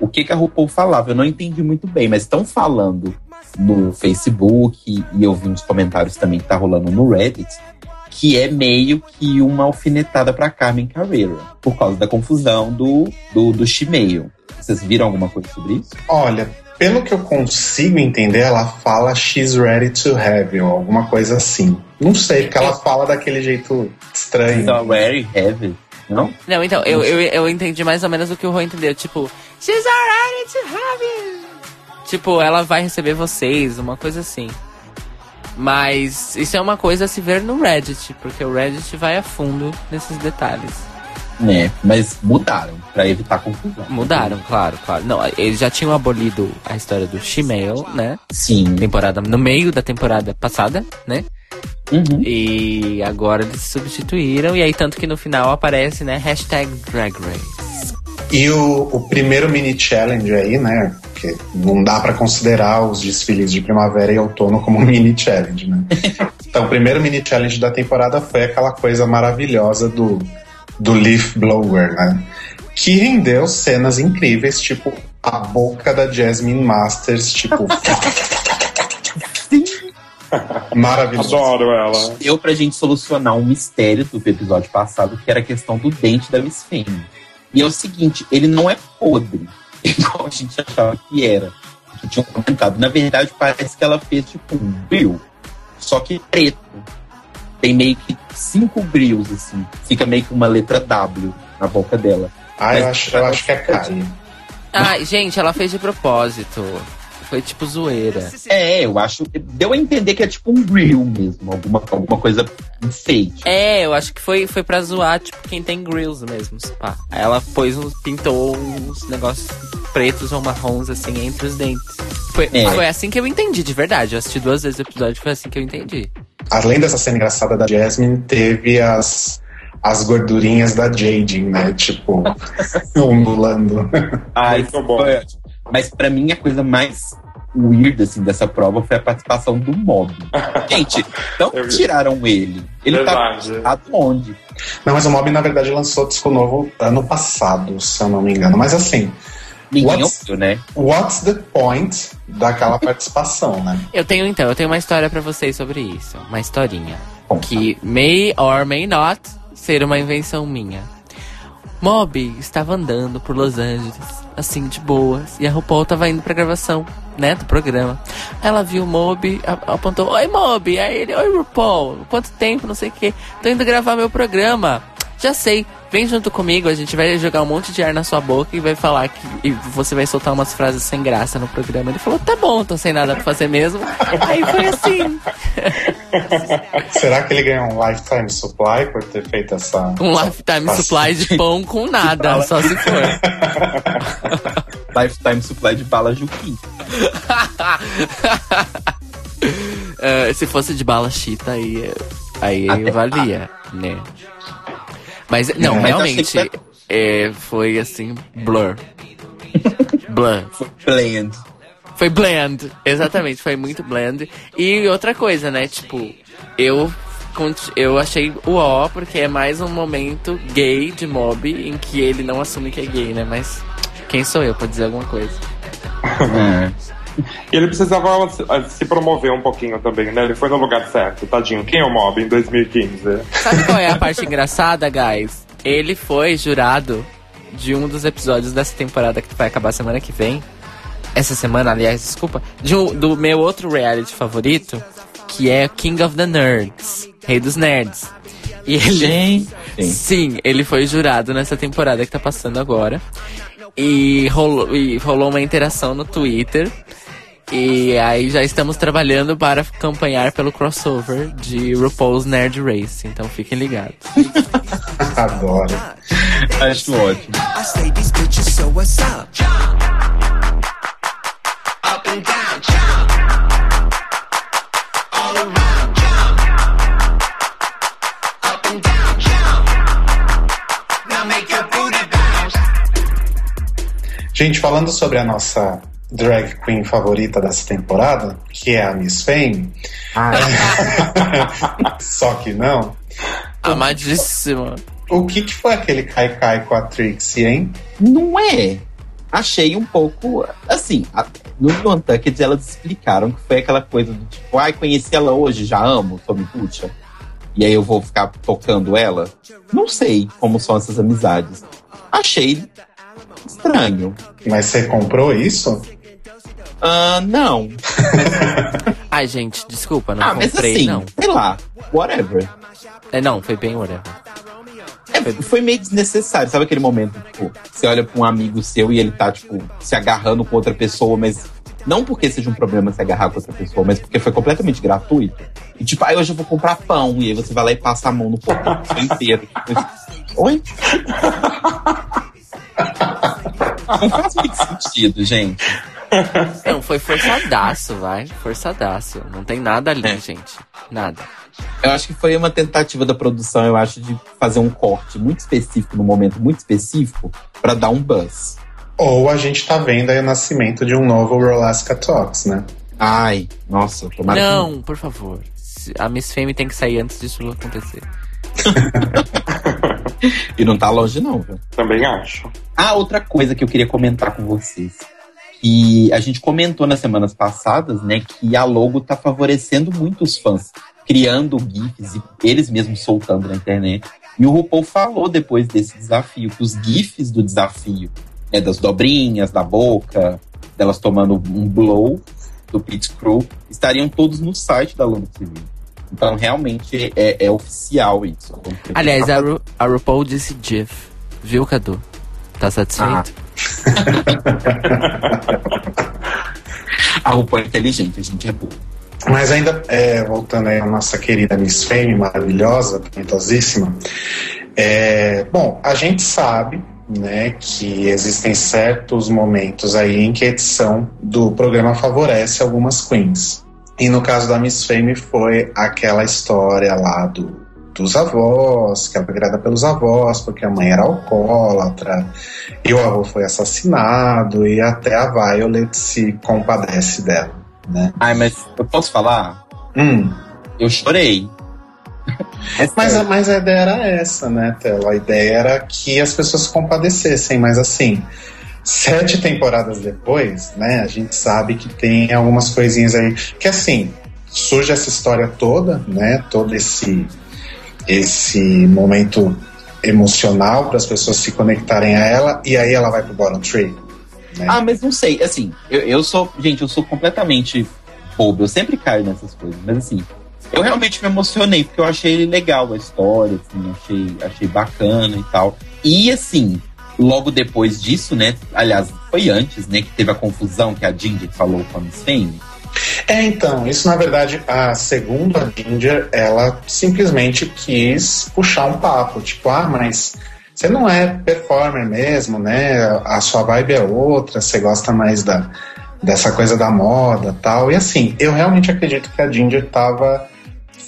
Speaker 3: o que, que a RuPaul falava. Eu não entendi muito bem, mas estão falando no Facebook e eu vi uns comentários também que tá rolando no Reddit, que é meio que uma alfinetada pra Carmen Carreira, por causa da confusão do, do, do Shimeio. Vocês viram alguma coisa sobre isso?
Speaker 2: Olha, pelo que eu consigo entender, ela fala She's ready to have you, alguma coisa assim. Não sei, porque ela fala daquele jeito estranho.
Speaker 3: So very heavy, não?
Speaker 4: Não, então, eu, eu, eu entendi mais ou menos o que o Rô entendeu. Tipo, She's already to have you. Tipo, ela vai receber vocês, uma coisa assim. Mas isso é uma coisa a se ver no Reddit, porque o Reddit vai a fundo nesses detalhes.
Speaker 3: Né, mas mudaram pra evitar confusão.
Speaker 4: Mudaram, claro, claro. Não, eles já tinham abolido a história do Shemale, né?
Speaker 3: Sim.
Speaker 4: Temporada, no meio da temporada passada, né?
Speaker 3: Uhum.
Speaker 4: E agora eles substituíram, e aí tanto que no final aparece, né? Hashtag Drag Race.
Speaker 2: E o, o primeiro mini challenge aí, né? Porque não dá pra considerar os desfiles de primavera e outono como um mini challenge, né? então, o primeiro mini challenge da temporada foi aquela coisa maravilhosa do, do Leaf Blower, né? Que rendeu cenas incríveis, tipo a boca da Jasmine Masters, tipo. Maravilhoso.
Speaker 5: Adoro ela.
Speaker 3: Deu pra gente solucionar um mistério do episódio passado, que era a questão do dente da Miss Fame. E é o seguinte, ele não é podre, igual a gente achava que era. Que tinha comentado. Na verdade, parece que ela fez tipo um grill, só que preto. Tem meio que cinco grills, assim. Fica meio que uma letra W na boca dela.
Speaker 2: Ah, eu
Speaker 3: Mas-
Speaker 2: acho, eu acho que é Kari.
Speaker 4: Ai, gente, ela fez de propósito. Foi tipo zoeira.
Speaker 3: É, eu acho. Deu a entender que é tipo um grill mesmo. Alguma, alguma coisa fake.
Speaker 4: É, eu acho que foi, foi pra zoar, tipo, quem tem grills mesmo. Pá. Aí ela pôs uns, pintou uns negócios pretos ou marrons, assim, entre os dentes. Foi,
Speaker 3: É.
Speaker 4: foi assim que eu entendi, de verdade. Eu assisti duas vezes o episódio, foi assim que eu entendi.
Speaker 2: Além dessa cena engraçada da Jasmine, teve as, as gordurinhas da Jade, né? Tipo, ondulando.
Speaker 3: Ai, foi. Mas pra mim a coisa mais weird assim, dessa prova foi a participação do Mob. Gente,
Speaker 5: vi.
Speaker 3: tiraram ele. Ele
Speaker 5: Verdade.
Speaker 3: tá onde?
Speaker 2: Não, mas o Mob, na verdade, lançou disco novo ano passado, se eu não me engano. Mas assim,
Speaker 3: Ninguém
Speaker 2: What's-
Speaker 3: ouviu, né?
Speaker 2: what's the point daquela participação, né?
Speaker 4: Eu tenho então, eu tenho uma história pra vocês sobre isso. Uma historinha.
Speaker 2: Conta.
Speaker 4: Que may or may not ser uma invenção minha. Mob estava andando por Los Angeles, assim, de boas, e a RuPaul tava indo pra gravação, né, do programa. Ela viu o Mob, apontou, Oi Mob, aí ele, Oi RuPaul, quanto tempo, não sei o que, tô indo gravar meu programa. Já sei, vem junto comigo, a gente vai jogar um monte de ar na sua boca e vai falar que e você vai soltar umas frases sem graça no programa. Ele falou, tá bom, tô sem nada pra fazer mesmo. Aí foi assim.
Speaker 2: Será que ele ganhou um lifetime supply por ter feito essa.
Speaker 4: Um
Speaker 2: essa
Speaker 4: lifetime supply de pão com nada, só se for.
Speaker 3: Lifetime supply de bala Juquim.
Speaker 4: Eh, se fosse de bala chita, aí, aí
Speaker 3: Até-
Speaker 4: valia, né? Mas, não,
Speaker 2: É,
Speaker 4: realmente,
Speaker 3: que
Speaker 4: eh, foi assim, blur. blur.
Speaker 3: Bland.
Speaker 4: Foi bland, exatamente, foi muito bland. E outra coisa, né, tipo, eu eu achei o ó, porque é mais um momento gay de mob em que ele não assume que é gay, né? Mas quem sou eu pra dizer alguma coisa?
Speaker 5: E ele precisava se- se promover um pouquinho também, né? Ele foi no lugar certo, tadinho. Quem é o Mob em 2015?
Speaker 4: Sabe qual é a parte engraçada, guys? Ele foi jurado de um dos episódios dessa temporada que vai acabar semana que vem. Essa semana, aliás, desculpa. De um- do meu outro reality favorito, que é King of the Nerds. Rei dos Nerds. E ele.
Speaker 3: Gente.
Speaker 4: Sim, ele foi jurado nessa temporada que tá passando agora. E rolou, e rolou uma interação no Twitter. E aí já estamos trabalhando para campanhar pelo crossover de RuPaul's Nerd Race. Então fiquem ligados.
Speaker 2: Adoro.
Speaker 3: Acho ótimo.
Speaker 6: Up
Speaker 7: and down, jump.
Speaker 2: Gente, falando sobre a nossa drag queen favorita dessa temporada, que é a Miss Fame. Só que não.
Speaker 4: Amadíssima.
Speaker 2: O que, que foi aquele Kai Kai com a Trixie, hein?
Speaker 3: Não é. Achei um pouco. Assim, a- no Nantucket elas explicaram que foi aquela coisa do tipo, ai, conheci ela hoje, já amo, Tommy Pucha. E aí eu vou ficar tocando ela. Não sei como são essas amizades. Achei estranho.
Speaker 2: Mas você comprou isso?
Speaker 3: Ah, não.
Speaker 4: Ai, gente, desculpa, não
Speaker 3: ah, mas
Speaker 4: comprei,
Speaker 3: assim,
Speaker 4: não.
Speaker 3: sei lá, whatever.
Speaker 4: É, não, foi bem whatever.
Speaker 3: É, foi meio desnecessário, sabe aquele momento, tipo, você olha pra um amigo seu e ele tá, tipo, se agarrando com outra pessoa, mas não porque seja um problema se agarrar com outra pessoa, mas porque foi completamente gratuito. E tipo, aí hoje eu vou comprar pão, e aí você vai lá e passa a mão no pão inteiro. Oi? Não faz muito sentido, gente.
Speaker 4: Não, foi forçadaço, vai. Forçadaço. Não tem nada ali,
Speaker 3: É.
Speaker 4: gente. Nada.
Speaker 3: Eu acho que foi uma tentativa da produção, eu acho, de fazer um corte muito específico, num momento muito específico, pra dar um buzz.
Speaker 2: Ou a gente tá vendo aí o nascimento de um novo Rolaska Talks, né?
Speaker 3: Ai, nossa, tomara que
Speaker 4: Não, por favor. A Miss Fame tem que sair antes disso acontecer.
Speaker 3: E não tá longe, não, viu?
Speaker 5: Também acho.
Speaker 3: Ah, outra coisa que eu queria comentar com vocês. Que a gente comentou nas semanas passadas, né? Que a logo tá favorecendo muito os fãs, criando GIFs e eles mesmos soltando na internet. E o RuPaul falou depois desse desafio que os GIFs do desafio, né, das dobrinhas, da boca, delas tomando um blow do Pit Crew, estariam todos no site da Logo TV. Então, realmente, é, é oficial isso.
Speaker 4: Aliás, a, Ru a RuPaul disse GIF. Viu, Cadu? Tá satisfeito?
Speaker 3: A RuPaul é inteligente, a gente é burro.
Speaker 2: Mas ainda, é, voltando aí à nossa querida Miss Fame, maravilhosa, talentosíssima. É, bom, a gente sabe né, que existem certos momentos aí em que a edição do programa favorece algumas queens. E no caso da Miss Fame foi aquela história lá do, dos avós, que ela foi criada pelos avós, porque a mãe era alcoólatra, e o avô foi assassinado, e até a Violet se compadece dela, né?
Speaker 3: Ai, mas eu posso falar?
Speaker 2: Hum,
Speaker 3: Eu chorei. É
Speaker 2: Mas, mas a ideia era essa, né, Telo? A ideia era que as pessoas se compadecessem, mas assim, sete temporadas depois, né, a gente sabe que tem algumas coisinhas aí. Que assim, surge essa história toda, né, todo esse, esse momento emocional para as pessoas se conectarem a ela, e aí ela vai pro bottom tree. Né?
Speaker 3: Ah, mas não sei, assim, eu, eu sou. Gente, eu sou completamente bobo, eu sempre caio nessas coisas, mas assim, eu realmente me emocionei, porque eu achei legal a história, assim, achei, achei bacana e tal. E assim, logo depois disso, né? Aliás, foi antes, né, que teve a confusão que a Ginger falou com a Miss Fame.
Speaker 2: É, então, isso na verdade, a segunda Ginger, ela simplesmente quis puxar um papo, tipo, ah, mas você não é performer mesmo, né? A sua vibe é outra, você gosta mais da, dessa coisa da moda tal. E assim, eu realmente acredito que a Ginger tava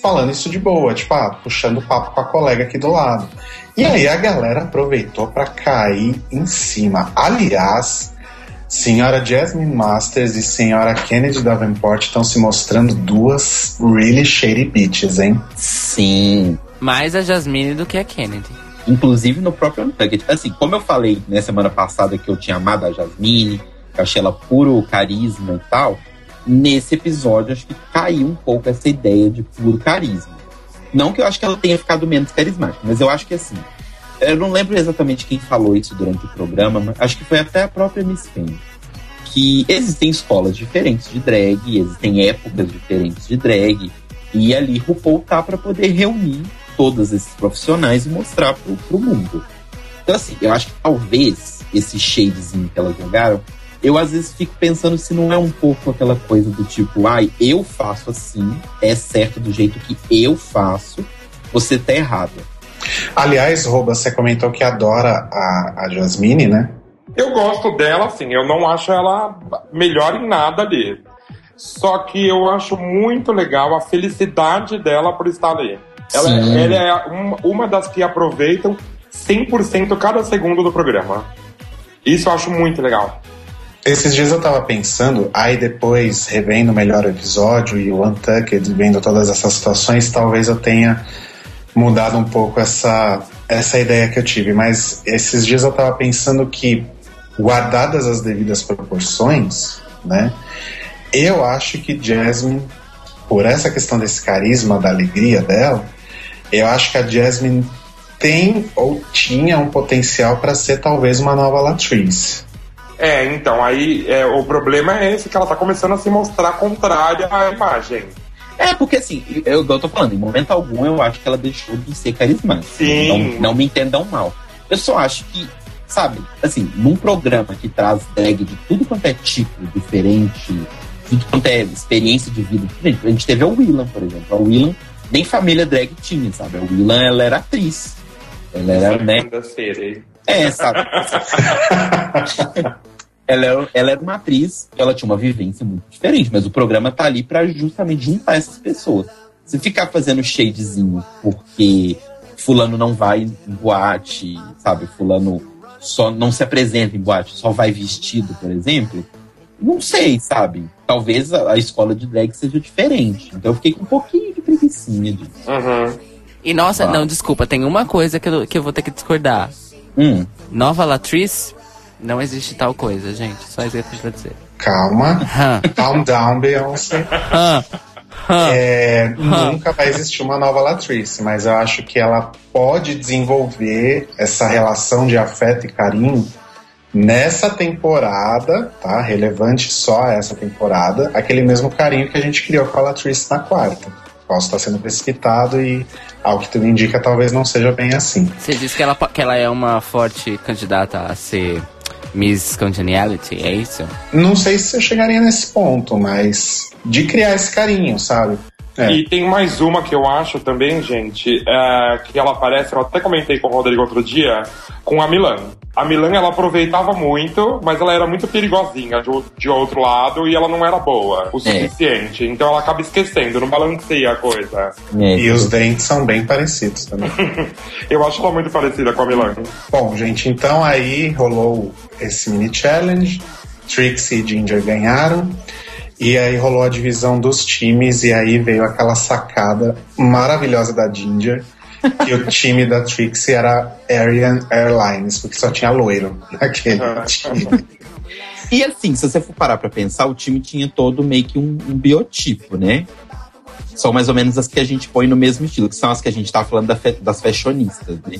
Speaker 2: falando isso de boa, tipo, ah, puxando papo com a colega aqui do lado. E aí a galera aproveitou pra cair em cima. Aliás, Senhora Jasmine Masters e Senhora Kennedy Davenport estão se mostrando duas really shady bitches, hein?
Speaker 3: Sim.
Speaker 4: Mais a Jasmine do que a Kennedy.
Speaker 3: Inclusive no próprio Untucked. Assim, como eu falei na semana passada que eu tinha amado a Jasmine, que eu achei ela puro carisma e tal, nesse episódio acho que caiu um pouco essa ideia de puro carisma. Não que eu acho que ela tenha ficado menos carismática, mas eu acho que assim. Eu não lembro exatamente quem falou isso durante o programa, mas acho que foi até a própria Miss Fame. Que existem escolas diferentes de drag, existem épocas diferentes de drag, e ali RuPaul tá para poder reunir todos esses profissionais e mostrar pro, pro mundo. Então, assim, eu acho que talvez esse shadezinho que elas jogaram, eu às vezes fico pensando se não é um pouco aquela coisa do tipo, ai, eu faço assim, é certo do jeito que eu faço, você tá errada.
Speaker 2: Aliás, Roba, você comentou que adora a, a Jasmine, né?
Speaker 5: Eu gosto dela, assim, eu não acho ela melhor em nada ali. Só que eu acho muito legal a felicidade dela por estar ali. Ela,
Speaker 3: Sim.
Speaker 5: ela é uma, uma das que aproveitam 100% cada segundo do programa. Isso eu acho muito legal.
Speaker 2: Esses dias eu tava pensando, aí depois, revendo melhor o episódio e o Untucked, vendo todas essas situações, talvez eu tenha mudado um pouco essa, essa ideia que eu tive. Mas esses dias eu tava pensando que, guardadas as devidas proporções, né? Eu acho que Jasmine, por essa questão desse carisma, da alegria dela, eu acho que a Jasmine tem ou tinha um potencial para ser talvez uma nova Latrice.
Speaker 5: É, então, aí é, o problema é esse, que ela tá começando a se mostrar contrária à imagem.
Speaker 3: É, porque assim, eu, eu tô falando, em momento algum eu acho que ela deixou de ser carismática.
Speaker 5: Sim.
Speaker 3: Não, não me entendam mal. Eu só acho que, sabe, assim, num programa que traz drag de tudo quanto é tipo diferente, tudo quanto é experiência de vida diferente. A gente teve a Willan, por exemplo. A Willan nem família drag tinha, sabe? A Willan, ela era atriz. Ela era, né? É, sabe? ela, era, ela era uma atriz, ela tinha uma vivência muito diferente, mas o programa tá ali pra justamente juntar essas pessoas. Se ficar fazendo shadezinho porque fulano não vai em boate, sabe? Fulano só não se apresenta em boate, só vai vestido, por exemplo. Não sei, sabe? Talvez a, a escola de drag seja diferente. Então eu fiquei com um pouquinho de preguiçinha disso.
Speaker 5: Uhum.
Speaker 4: E nossa,
Speaker 3: Tá.
Speaker 4: não, desculpa, tem uma coisa que eu, que eu vou ter que discordar.
Speaker 3: Hum,
Speaker 4: Nova Latriz, não existe tal coisa, gente. Só isso que eu pra dizer.
Speaker 2: Calma, calm down, Beyoncé. É, nunca vai existir uma nova Latrice, mas eu acho que ela pode desenvolver essa relação de afeto e carinho nessa temporada, tá? Relevante só a essa temporada, aquele mesmo carinho que a gente criou com a Latrice na quarta. Posso estar sendo precipitado e, ao que tudo indica, talvez não seja bem assim.
Speaker 4: Você disse que ela, que ela é uma forte candidata a ser Miss Congeniality, é isso?
Speaker 2: Não sei se eu chegaria nesse ponto, mas de criar esse carinho, sabe? É.
Speaker 5: E tem mais uma que eu acho também, gente, é, que ela aparece, eu até comentei com o Rodrigo outro dia, com a Milan. A Milan, ela aproveitava muito, mas ela era muito perigosinha de, o- de outro lado e ela não era boa o suficiente. Então ela acaba esquecendo, não balanceia a coisa.
Speaker 3: É,
Speaker 2: E os dentes são bem parecidos também.
Speaker 5: Eu acho ela muito parecida com a Milan.
Speaker 2: Bom, gente, então aí rolou esse mini challenge. Trixie e Ginger ganharam. E aí rolou a divisão dos times. E aí veio aquela sacada maravilhosa da Ginger. Que o time da Trixie era Arian Airlines, porque só tinha loiro naquele time.
Speaker 3: E assim, se você for parar pra pensar, o time tinha todo meio que um, um biotipo, né? São mais ou menos as que a gente põe no mesmo estilo, que são as que a gente tava falando da fe- das fashionistas, né?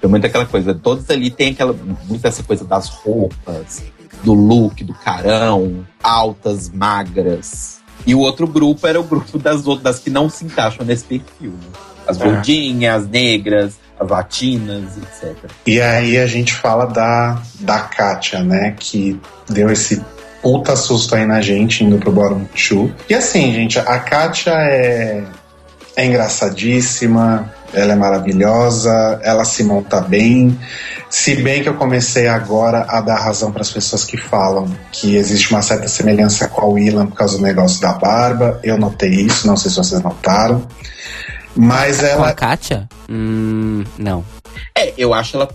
Speaker 3: Tem muito aquela coisa, todos ali tem aquela, muito essa coisa das roupas, do look, do carão, altas, magras. E o outro grupo era o grupo das outras, das que não se encaixam nesse perfil, né? As
Speaker 5: É.
Speaker 3: gordinhas, as negras, as latinas, etc.
Speaker 2: E aí a gente fala da, da Katia, né? Que deu esse puta susto aí na gente indo pro Bottom 2. E assim, gente, a Katia é, é engraçadíssima, ela é maravilhosa, ela se monta bem. Se bem que eu comecei agora a dar razão para as pessoas que falam que existe uma certa semelhança com a Willam por causa do negócio da barba. Eu notei isso, não sei se vocês notaram. Mas
Speaker 4: Com a
Speaker 2: ela.
Speaker 4: Katia? Hum, não.
Speaker 3: É, eu acho ela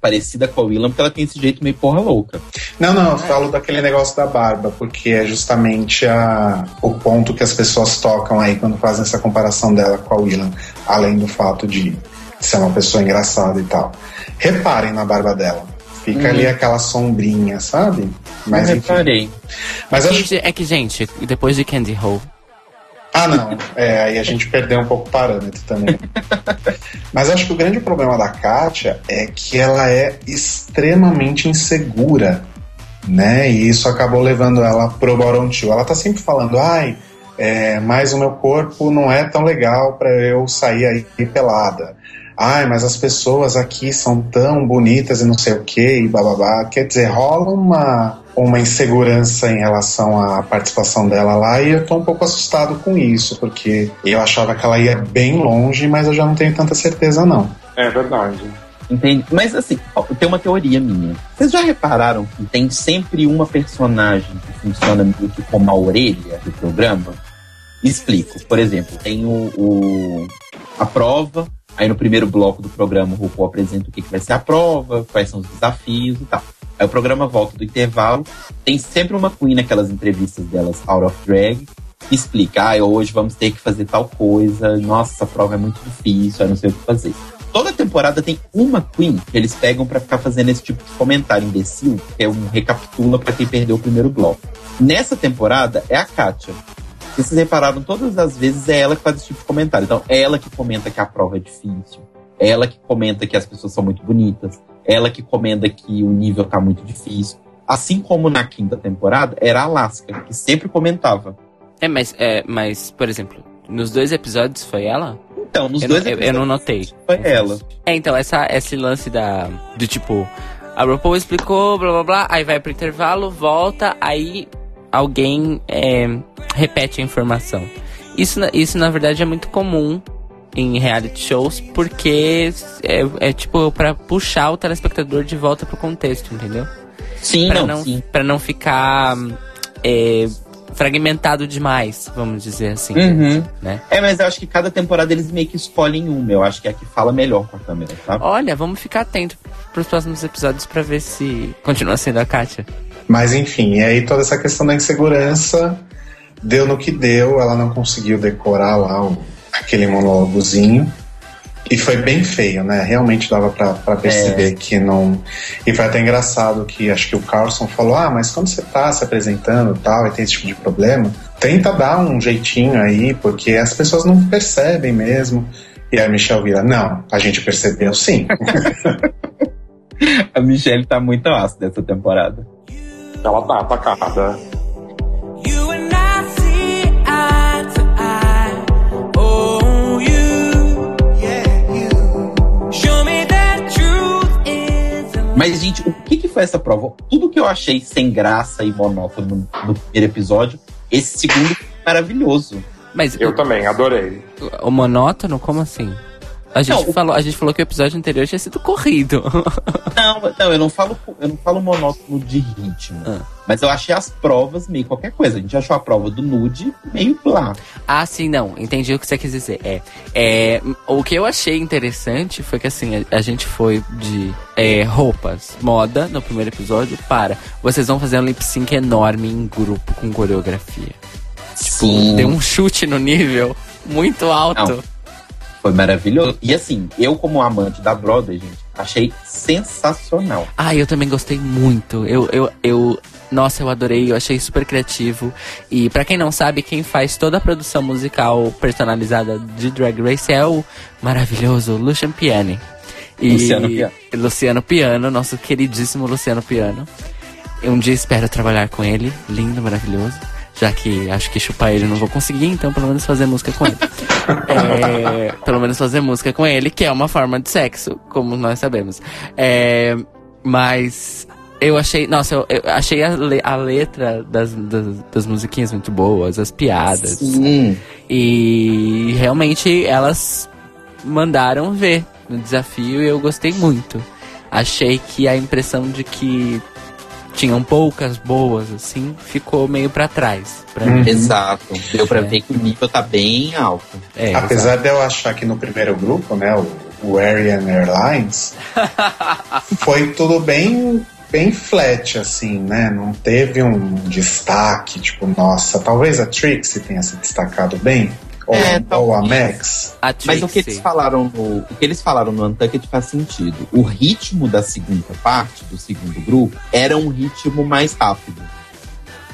Speaker 3: parecida com a Willam, porque ela tem esse jeito meio porra louca.
Speaker 2: Não, não, eu falo daquele negócio da barba, porque é justamente a, o ponto que as pessoas tocam aí quando fazem essa comparação dela com a Willam, além do fato de ser uma pessoa engraçada e tal. Reparem na barba dela. Fica ali aquela sombrinha, sabe? Mas
Speaker 3: eu
Speaker 2: enfim.
Speaker 3: reparei.
Speaker 2: Mas
Speaker 4: É
Speaker 2: acho
Speaker 4: que, é que, gente, depois de Candy Hole,
Speaker 2: Ah, não. É, aí a gente perdeu um pouco o parâmetro também. Mas acho que o grande problema da Kátia é que ela é extremamente insegura, né? E isso acabou levando ela pro Two. Ela tá sempre falando, ai, é, mas o meu corpo não é tão legal para eu sair aí pelada. Ai, mas as pessoas aqui são tão bonitas e não sei o que, e bababá. Quer dizer, rola uma, uma insegurança em relação à participação dela lá e eu tô um pouco assustado com isso, porque eu achava que ela ia bem longe, mas eu já não tenho tanta certeza, não.
Speaker 5: É verdade.
Speaker 3: Entende? Mas assim, ó, tem uma teoria minha. Vocês já repararam que tem sempre uma personagem que funciona meio que como a orelha do programa? Explico. Por exemplo, tem o, o- a prova. Aí no primeiro bloco do programa o RuPaul apresenta o que, que vai ser a prova, quais são os desafios e tal. Aí o programa volta do intervalo. Tem sempre uma queen naquelas entrevistas delas out of drag que explica, ah, hoje vamos ter que fazer tal coisa, nossa, essa prova é muito difícil, eu não sei o que fazer. Toda temporada tem uma queen que eles pegam pra ficar fazendo esse tipo de comentário imbecil, que é um recapitula pra quem perdeu o primeiro bloco. Nessa temporada é a Se vocês repararam, todas as vezes é ela que faz esse tipo de comentário. Então, é ela que comenta que a prova é difícil. É ela que comenta que as pessoas são muito bonitas. É ela que comenta que o nível tá muito difícil. Assim como na quinta temporada, era a Alaska, que sempre comentava.
Speaker 4: É, mas, é, mas, por exemplo, nos dois episódios foi ela?
Speaker 3: Então, nos
Speaker 4: Eu
Speaker 3: dois
Speaker 4: não- eu- eu não notei.
Speaker 3: Foi ela.
Speaker 4: É, então, essa, esse lance da. Do tipo, a RuPaul explicou, blá blá blá, aí vai pro intervalo, volta, aí alguém é, repete a informação. Isso, na- isso, na verdade, é muito comum em reality shows, porque é, é tipo pra puxar o telespectador de volta pro contexto, entendeu?
Speaker 3: Sim,
Speaker 4: Pra
Speaker 3: não,
Speaker 4: não,
Speaker 3: sim.
Speaker 4: pra não ficar é, fragmentado demais, vamos dizer assim.
Speaker 3: Uhum.
Speaker 4: Né?
Speaker 3: É, mas eu acho que cada temporada eles meio que escolhem uma. Eu acho que é a que fala melhor com a câmera, tá?
Speaker 4: Olha, vamos ficar atento pros próximos episódios pra ver se continua sendo a Kátia.
Speaker 2: Mas enfim, e aí toda essa questão da insegurança deu no que deu, ela não conseguiu decorar lá o- aquele monólogozinho. E foi bem feio, né? Realmente dava pra, pra perceber que não. E foi até engraçado que acho que o Carlson falou: ah, mas quando você tá se apresentando e tal, e tem esse tipo de problema, tenta dar um jeitinho aí, porque as pessoas não percebem mesmo. E a Michelle vira: não, a gente percebeu sim.
Speaker 3: A Michelle tá muito ácida essa temporada.
Speaker 5: Ela tá atacada.
Speaker 8: Oh,
Speaker 3: Mas, gente, o que, que foi essa prova. Tudo que eu achei sem graça e monótono no, no primeiro episódio, esse segundo foi maravilhoso.
Speaker 4: Mas
Speaker 5: Eu também, adorei.
Speaker 4: o monótono, como assim? A gente,
Speaker 3: Não,
Speaker 4: falou, a gente falou que o episódio anterior tinha sido corrido.
Speaker 3: Não, não, eu não falo, eu não falo monótono de ritmo.
Speaker 4: Ah.
Speaker 3: Mas eu achei as provas meio qualquer coisa. A gente achou a prova do nude meio lá.
Speaker 4: Ah, sim, não. Entendi o que você quis dizer. É, é, o que eu achei interessante foi que assim, a, a gente foi de é, roupas, moda no primeiro episódio para vocês vão fazer um lip sync enorme em grupo com coreografia.
Speaker 3: Sim.
Speaker 4: Deu um chute no nível muito alto.
Speaker 3: Não. Foi maravilhoso. E assim, eu como amante da Broadway, gente, achei sensacional.
Speaker 4: Ah, eu também gostei muito. Eu, eu, eu, nossa, eu adorei, eu achei super criativo. E pra quem não sabe, quem faz toda a produção musical personalizada de Drag Race é o maravilhoso Lucian Piani. E
Speaker 3: Luciano Piano.
Speaker 4: Luciano Piano, nosso queridíssimo Luciano Piano. Eu um dia espero trabalhar com ele, lindo, maravilhoso. Já que acho que chupar ele não vou conseguir, então pelo menos fazer música com ele. É, pelo menos fazer música com ele, que é uma forma de sexo, como nós sabemos. É, mas eu achei. Nossa, eu, eu achei a, le- a letra das, das, das musiquinhas muito boas, as piadas.
Speaker 3: Sim.
Speaker 4: E realmente elas mandaram ver no desafio e eu gostei muito. Achei que a impressão de que tinham poucas boas, assim, ficou meio pra trás. Pra
Speaker 2: Hum.
Speaker 4: mim.
Speaker 3: Exato. Deu pra
Speaker 4: É.
Speaker 3: ver que o nível tá bem alto.
Speaker 4: É,
Speaker 2: Apesar de eu achar que no primeiro grupo, né, o, o Arian Airlines, foi tudo bem bem flat, assim, né? Não teve um destaque, tipo, nossa, talvez a Trixie tenha se destacado bem, ou,
Speaker 3: É,
Speaker 2: ou a. Max.
Speaker 4: a
Speaker 3: Mas o que eles falaram no, o que eles falaram no Untucked faz sentido. O ritmo da segunda parte, do segundo grupo, era um ritmo mais rápido.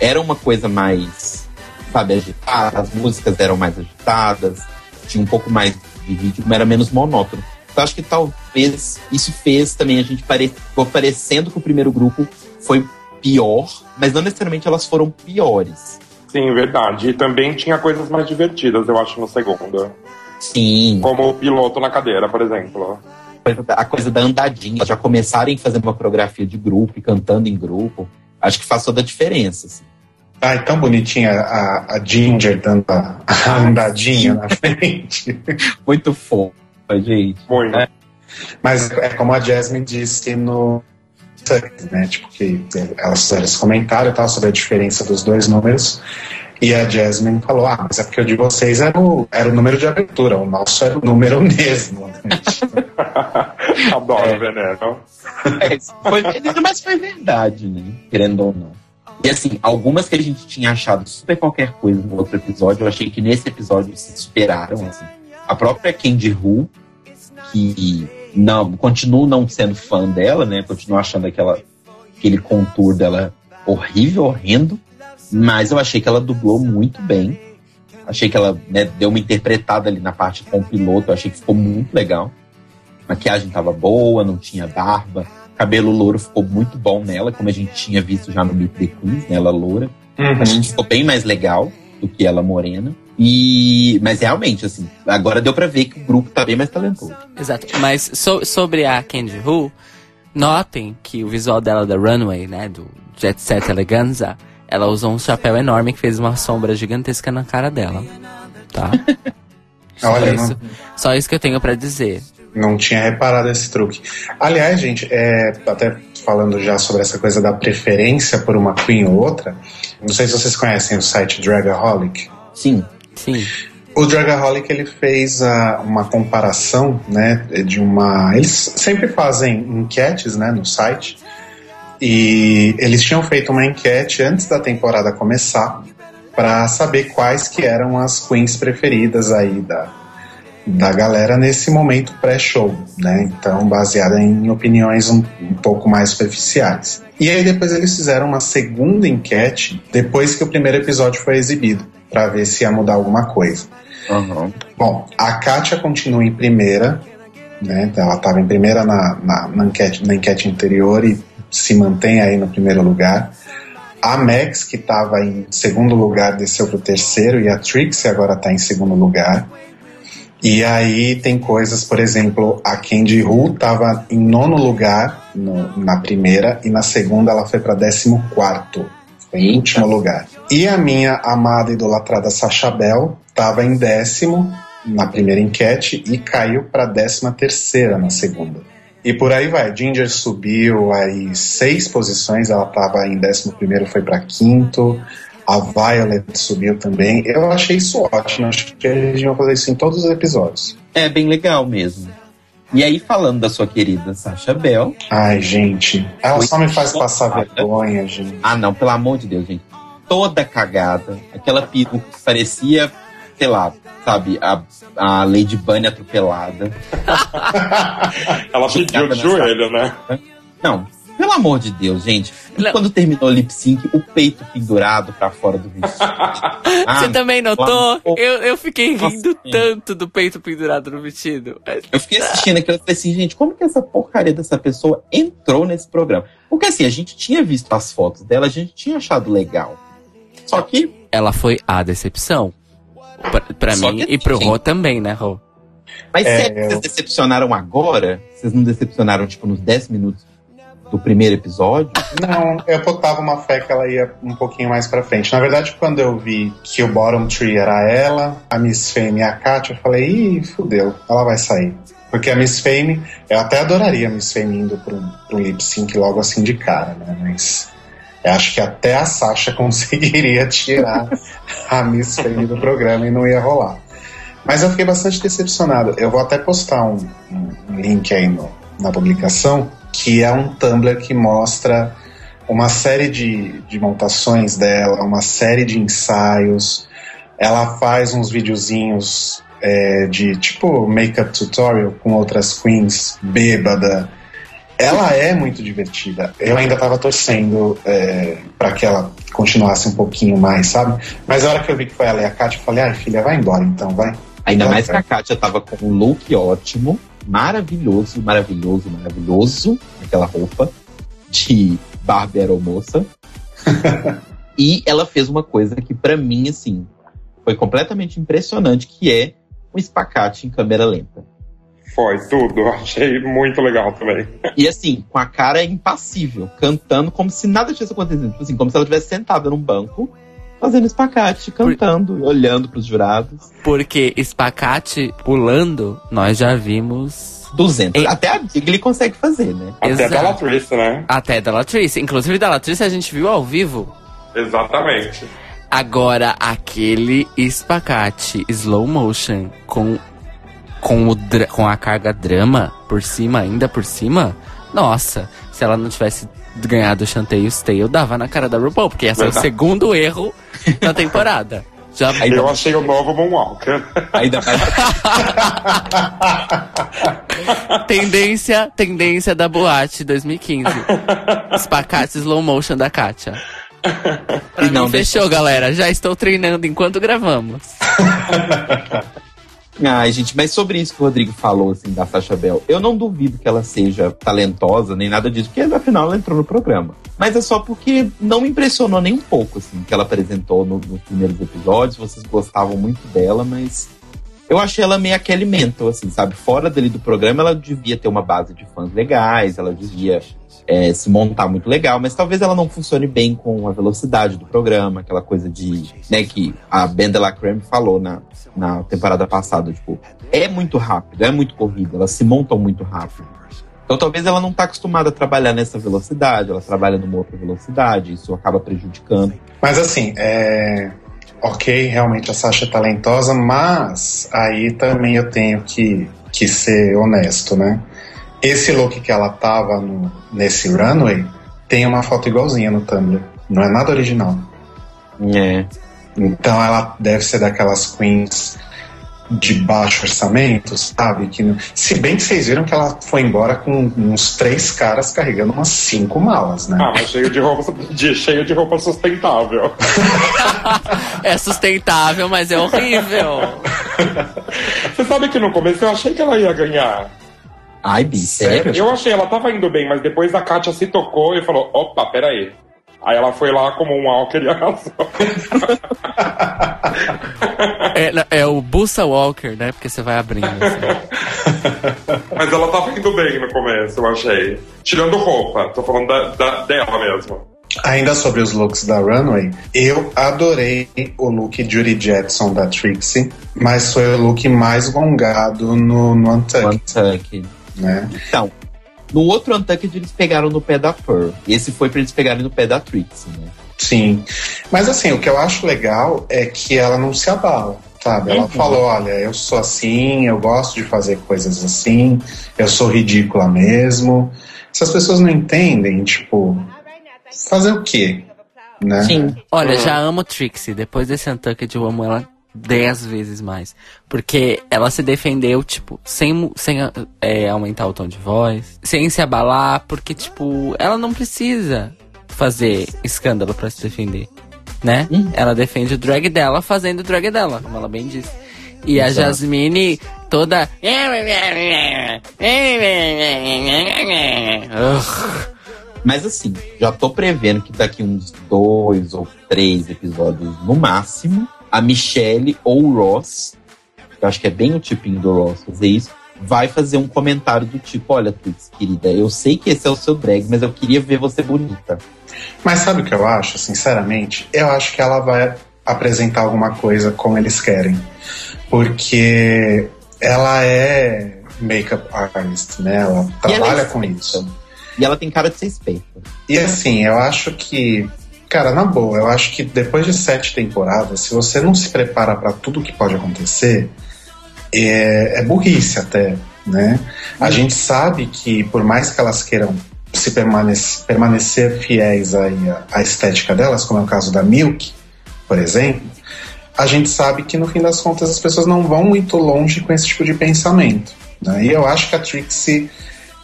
Speaker 3: Era uma coisa mais, sabe, agitada, as músicas eram mais agitadas, tinha um pouco mais de ritmo, era menos monótono. Eu acho que talvez isso fez também a gente pare... ficou parecendo que o primeiro grupo foi pior, mas não necessariamente elas foram piores.
Speaker 5: Sim, verdade. E também tinha coisas mais divertidas, eu acho, no segundo.
Speaker 3: Sim,
Speaker 5: Como o piloto na cadeira, por exemplo.
Speaker 3: a coisa da andadinha, já começarem fazendo uma coreografia de grupo e cantando em grupo, acho que faz toda a diferença. Assim.
Speaker 2: Ai, tão bonitinha a, a Ginger dando a, a andadinha na frente.
Speaker 3: Muito fofa, gente.
Speaker 5: Muito.
Speaker 3: É.
Speaker 2: Mas é como a Jasmine disse no né? Tipo, que elas fizeram esse comentário e tal sobre a diferença dos dois números. E a Jasmine falou: Ah, mas é porque o de vocês era o, era o número de abertura, o nosso era o número mesmo.
Speaker 5: Adoro
Speaker 3: É.
Speaker 5: veneno.
Speaker 3: É, foi, mas foi verdade, né? Querendo ou não. E assim, algumas que a gente tinha achado super qualquer coisa no outro episódio, eu achei que nesse episódio se superaram, assim. A própria Candy Who, que não, continuo não sendo fã dela, né? Continuo achando aquela, aquele contour dela horrível, horrendo. Mas eu achei que ela dublou muito bem. Achei que ela né, deu uma interpretada ali na parte com o piloto. Eu achei que ficou muito legal. Maquiagem tava boa, não tinha barba. Cabelo louro ficou muito bom nela, como a gente tinha visto já no Meet the Queens? Ela loura. Que ficou bem mais legal do que ela morena. E, mas realmente, assim, agora deu pra ver que o grupo tá bem mais talentoso.
Speaker 4: Exato. Mas so- sobre a Candy Who, notem que o visual dela da Runway, né, do Jet Set Eleganza, ela usou um chapéu enorme que fez uma sombra gigantesca na cara dela. Tá? Só,
Speaker 2: Olha,
Speaker 4: isso, só isso que eu tenho pra dizer.
Speaker 2: Não tinha reparado esse truque. Aliás, gente, é, até falando já sobre essa coisa da preferência por uma queen ou outra, não sei se vocês conhecem o site Dragaholic.
Speaker 3: Sim,
Speaker 4: Sim.
Speaker 2: O Dragaholic ele fez ah, uma comparação, né, de uma. Eles sempre fazem enquetes, né, no site. E eles tinham feito uma enquete antes da temporada começar para saber quais que eram as queens preferidas aí da, da galera nesse momento pré-show, né? Então, baseada em opiniões um, um pouco mais superficiais. E aí depois eles fizeram uma segunda enquete depois que o primeiro episódio foi exibido, para ver se ia mudar alguma coisa.
Speaker 3: Aham.
Speaker 2: Bom, a Kátia continua em primeira, né? Ela estava em primeira na, na, na enquete, na enquete anterior e se mantém aí no primeiro lugar. A Max, que estava em segundo lugar, desceu para o terceiro, e a Trixie agora está em segundo lugar. E aí tem coisas, por exemplo, a Candy Hu tava em nono lugar no- na primeira e na segunda ela foi para décimo quarto. Foi em último lugar. E a minha amada e idolatrada Sacha Bell tava em décimo na primeira enquete e caiu para décima terceira na segunda. E por aí vai. Ginger subiu aí seis posições, ela tava em décimo primeiro, foi para quinto. A Violet subiu também. Eu achei isso ótimo. Acho que eles iam fazer isso em todos os episódios.
Speaker 3: É bem legal mesmo. E aí, falando da sua querida Sasha Bell.
Speaker 2: Ai, gente. Ela só me faz passar vergonha, gente.
Speaker 3: Ah, não, pelo amor de Deus, gente. Toda cagada. Aquela peruca que parecia, sei lá, sabe, a, a Lady Bunny atropelada.
Speaker 5: Ela pediu de joelho, né?
Speaker 3: Não, pelo amor de Deus, gente. E
Speaker 4: Não.
Speaker 3: quando terminou o lip sync, o peito pendurado pra fora do vestido. Ah,
Speaker 4: Você também notou?
Speaker 3: amor-
Speaker 4: Eu, eu fiquei
Speaker 3: Nossa,
Speaker 4: rindo
Speaker 3: sim.
Speaker 4: tanto do peito pendurado no vestido.
Speaker 3: Eu fiquei assistindo aquilo e falei assim, gente, como que essa porcaria dessa pessoa entrou nesse programa? Porque assim, a gente tinha visto as fotos dela, a gente tinha achado legal. Só que,
Speaker 4: Ela foi a decepção. Pra, pra mim
Speaker 3: que
Speaker 4: e pro
Speaker 3: assim,
Speaker 4: Rô também, né, Rô?
Speaker 3: mas
Speaker 2: É,
Speaker 3: se que
Speaker 2: eu-
Speaker 3: vocês decepcionaram agora, vocês não decepcionaram, tipo, nos 10 minutos do primeiro episódio?
Speaker 2: Não, eu botava uma fé que ela ia um pouquinho mais pra frente. Na verdade, quando eu vi que o bottom tree era ela, a Miss Fame e a Katia, eu falei, ih, fudeu, ela vai sair. Porque a Miss Fame, eu até adoraria a Miss Fame indo pro, pro lip sync logo assim de cara, né? Mas eu acho que até a Sasha conseguiria tirar a Miss Fame do programa e não ia rolar. Mas eu fiquei bastante decepcionado. Eu vou até postar um, um- link aí no- na publicação, que é um Tumblr que mostra uma série de, de montações dela, uma série de ensaios. Ela faz uns videozinhos é, de tipo make-up tutorial com outras queens bêbada. Ela é muito divertida. Eu ainda tava torcendo é, para que ela continuasse um pouquinho mais, sabe? Mas a hora que eu vi que foi ela e a Kátia, eu falei, ai filha, vai embora então, vai.
Speaker 3: Ainda mais que a. Kátia tava com um look ótimo, maravilhoso, maravilhoso, maravilhoso, aquela roupa de Barbie aeromoça. e ela fez uma coisa que pra mim, assim, foi completamente impressionante, que é um espacate em câmera lenta.
Speaker 5: Foi tudo. Achei muito legal também.
Speaker 3: E assim, com a cara impassível, cantando como se nada tivesse acontecido. Tipo assim, como se ela tivesse sentada num banco, fazendo espacate, cantando, e olhando pros jurados.
Speaker 4: Porque espacate pulando, nós já vimos
Speaker 3: 200.
Speaker 4: Ei.
Speaker 3: Até a Bigly consegue fazer, né?
Speaker 5: Até
Speaker 4: Exato.
Speaker 5: da Latrice, né?
Speaker 4: até da Latrice. Inclusive da Latrice a gente viu ao vivo.
Speaker 5: Exatamente.
Speaker 4: Agora, aquele espacate slow motion com, com, o com a carga drama por cima, ainda por cima, nossa, se ela não tivesse ganhado o Chanteio Stay, eu dava na cara da RuPaul, porque esse é o segundo erro da temporada. Já
Speaker 3: Ainda-
Speaker 5: Eu achei o novo Moonwalker.
Speaker 3: Ainda mais
Speaker 4: tendência, tendência da boate 2015. Espacate slow motion da Katia. Pra
Speaker 3: E não
Speaker 4: mim,
Speaker 3: deixa-
Speaker 4: fechou, galera. Já estou treinando enquanto gravamos.
Speaker 3: Ai, gente, mas sobre isso que o Rodrigo falou, assim, da Sasha Bell, eu não duvido que ela seja talentosa, nem nada disso, porque afinal ela entrou no programa. Mas é só porque não me impressionou nem um pouco, assim, que ela apresentou no- nos primeiros episódios. Vocês gostavam muito dela, mas eu achei ela meio aquele mentor, assim, sabe? Fora dali do programa, ela devia ter uma base de fãs legais, ela devia é, se montar muito legal, mas talvez ela não funcione bem com a velocidade do programa, aquela coisa de, né, que a Ben de la Creme falou na, na temporada passada, tipo, é muito rápido, é muito corrido, elas se montam muito rápido. Então talvez ela não tá acostumada a trabalhar nessa velocidade, ela trabalha numa outra velocidade, isso acaba prejudicando.
Speaker 2: Mas assim, é. Ok, realmente a Sasha é talentosa, mas aí também eu tenho que, que ser honesto, né? Esse look que ela tava no- nesse runway tem uma foto igualzinha no Tumblr. Não é nada original.
Speaker 3: É.
Speaker 2: Então ela deve ser daquelas queens de baixo orçamento, sabe? Que, não- se bem que vocês viram que ela foi embora com uns três caras carregando umas cinco malas, né?
Speaker 5: Ah, mas cheio de roupa, de, cheio de roupa sustentável.
Speaker 4: É sustentável, mas é horrível.
Speaker 5: Você sabe que no começo eu achei que ela ia ganhar.
Speaker 3: Ai, Bi, sério?
Speaker 5: Eu achei, ela tava indo bem, mas depois a Kátia se tocou e falou: opa, peraí. Aí ela foi lá como um Walker e arrasou.
Speaker 4: É, é o Bussa Walker, né? Porque você vai abrindo. assim.
Speaker 5: Mas ela tava indo bem no começo, eu achei. Tirando roupa, tô falando da, da- dela mesmo.
Speaker 2: Ainda sobre os looks da Runway, eu adorei o look Judy Jetson da Trixie, mas foi o look mais gongado no, no Untucked,
Speaker 3: Untucked.
Speaker 2: Né?
Speaker 3: Então, no outro Untucked eles pegaram no pé da Pearl. Esse foi pra eles pegarem no pé da Trixie, né?
Speaker 2: Sim. Mas assim, o que eu acho legal é que ela não se abala, sabe? Ela
Speaker 3: Uhum.
Speaker 2: falou, olha, eu sou assim, eu gosto de fazer coisas assim, eu sou ridícula mesmo. Se as pessoas não entendem, tipo, fazer o quê? Né?
Speaker 3: Sim.
Speaker 4: Olha, já amo Trixie. Depois desse Untucked, eu amo ela dez vezes mais. Porque ela se defendeu, tipo, sem, sem é, aumentar o tom de voz, sem se abalar, porque, tipo, ela não precisa fazer escândalo pra se defender, né?
Speaker 3: Uhum.
Speaker 4: Ela defende o drag dela fazendo o drag dela, como ela bem disse. E a
Speaker 3: Exato.
Speaker 4: Jasmine toda.
Speaker 3: Mas assim, já tô prevendo que daqui uns dois ou três episódios no máximo, a Michelle ou o Ross, que eu acho que é bem o tipinho do Ross fazer isso, vai fazer um comentário do tipo: Olha, Twix, querida, eu sei que esse é o seu drag, mas eu queria ver você bonita.
Speaker 2: Mas sabe o que eu acho, sinceramente? Eu acho que ela vai apresentar alguma coisa como eles querem. Porque ela é makeup artist, né? Ela
Speaker 3: E ela
Speaker 2: trabalha
Speaker 3: é
Speaker 2: com isso.
Speaker 3: E ela tem cara de ser esperta.
Speaker 2: E assim, eu acho que, cara, na boa, eu acho que depois de sete temporadas, se você não se prepara para tudo que pode acontecer, é, é burrice até, né? A gente sabe que por mais que elas queiram se permanecer, permanecer fiéis aí à, à estética delas, como é o caso da Milk, por exemplo, a gente sabe que no fim das contas as pessoas não vão muito longe com esse tipo de pensamento. Né? E eu acho que a Trixie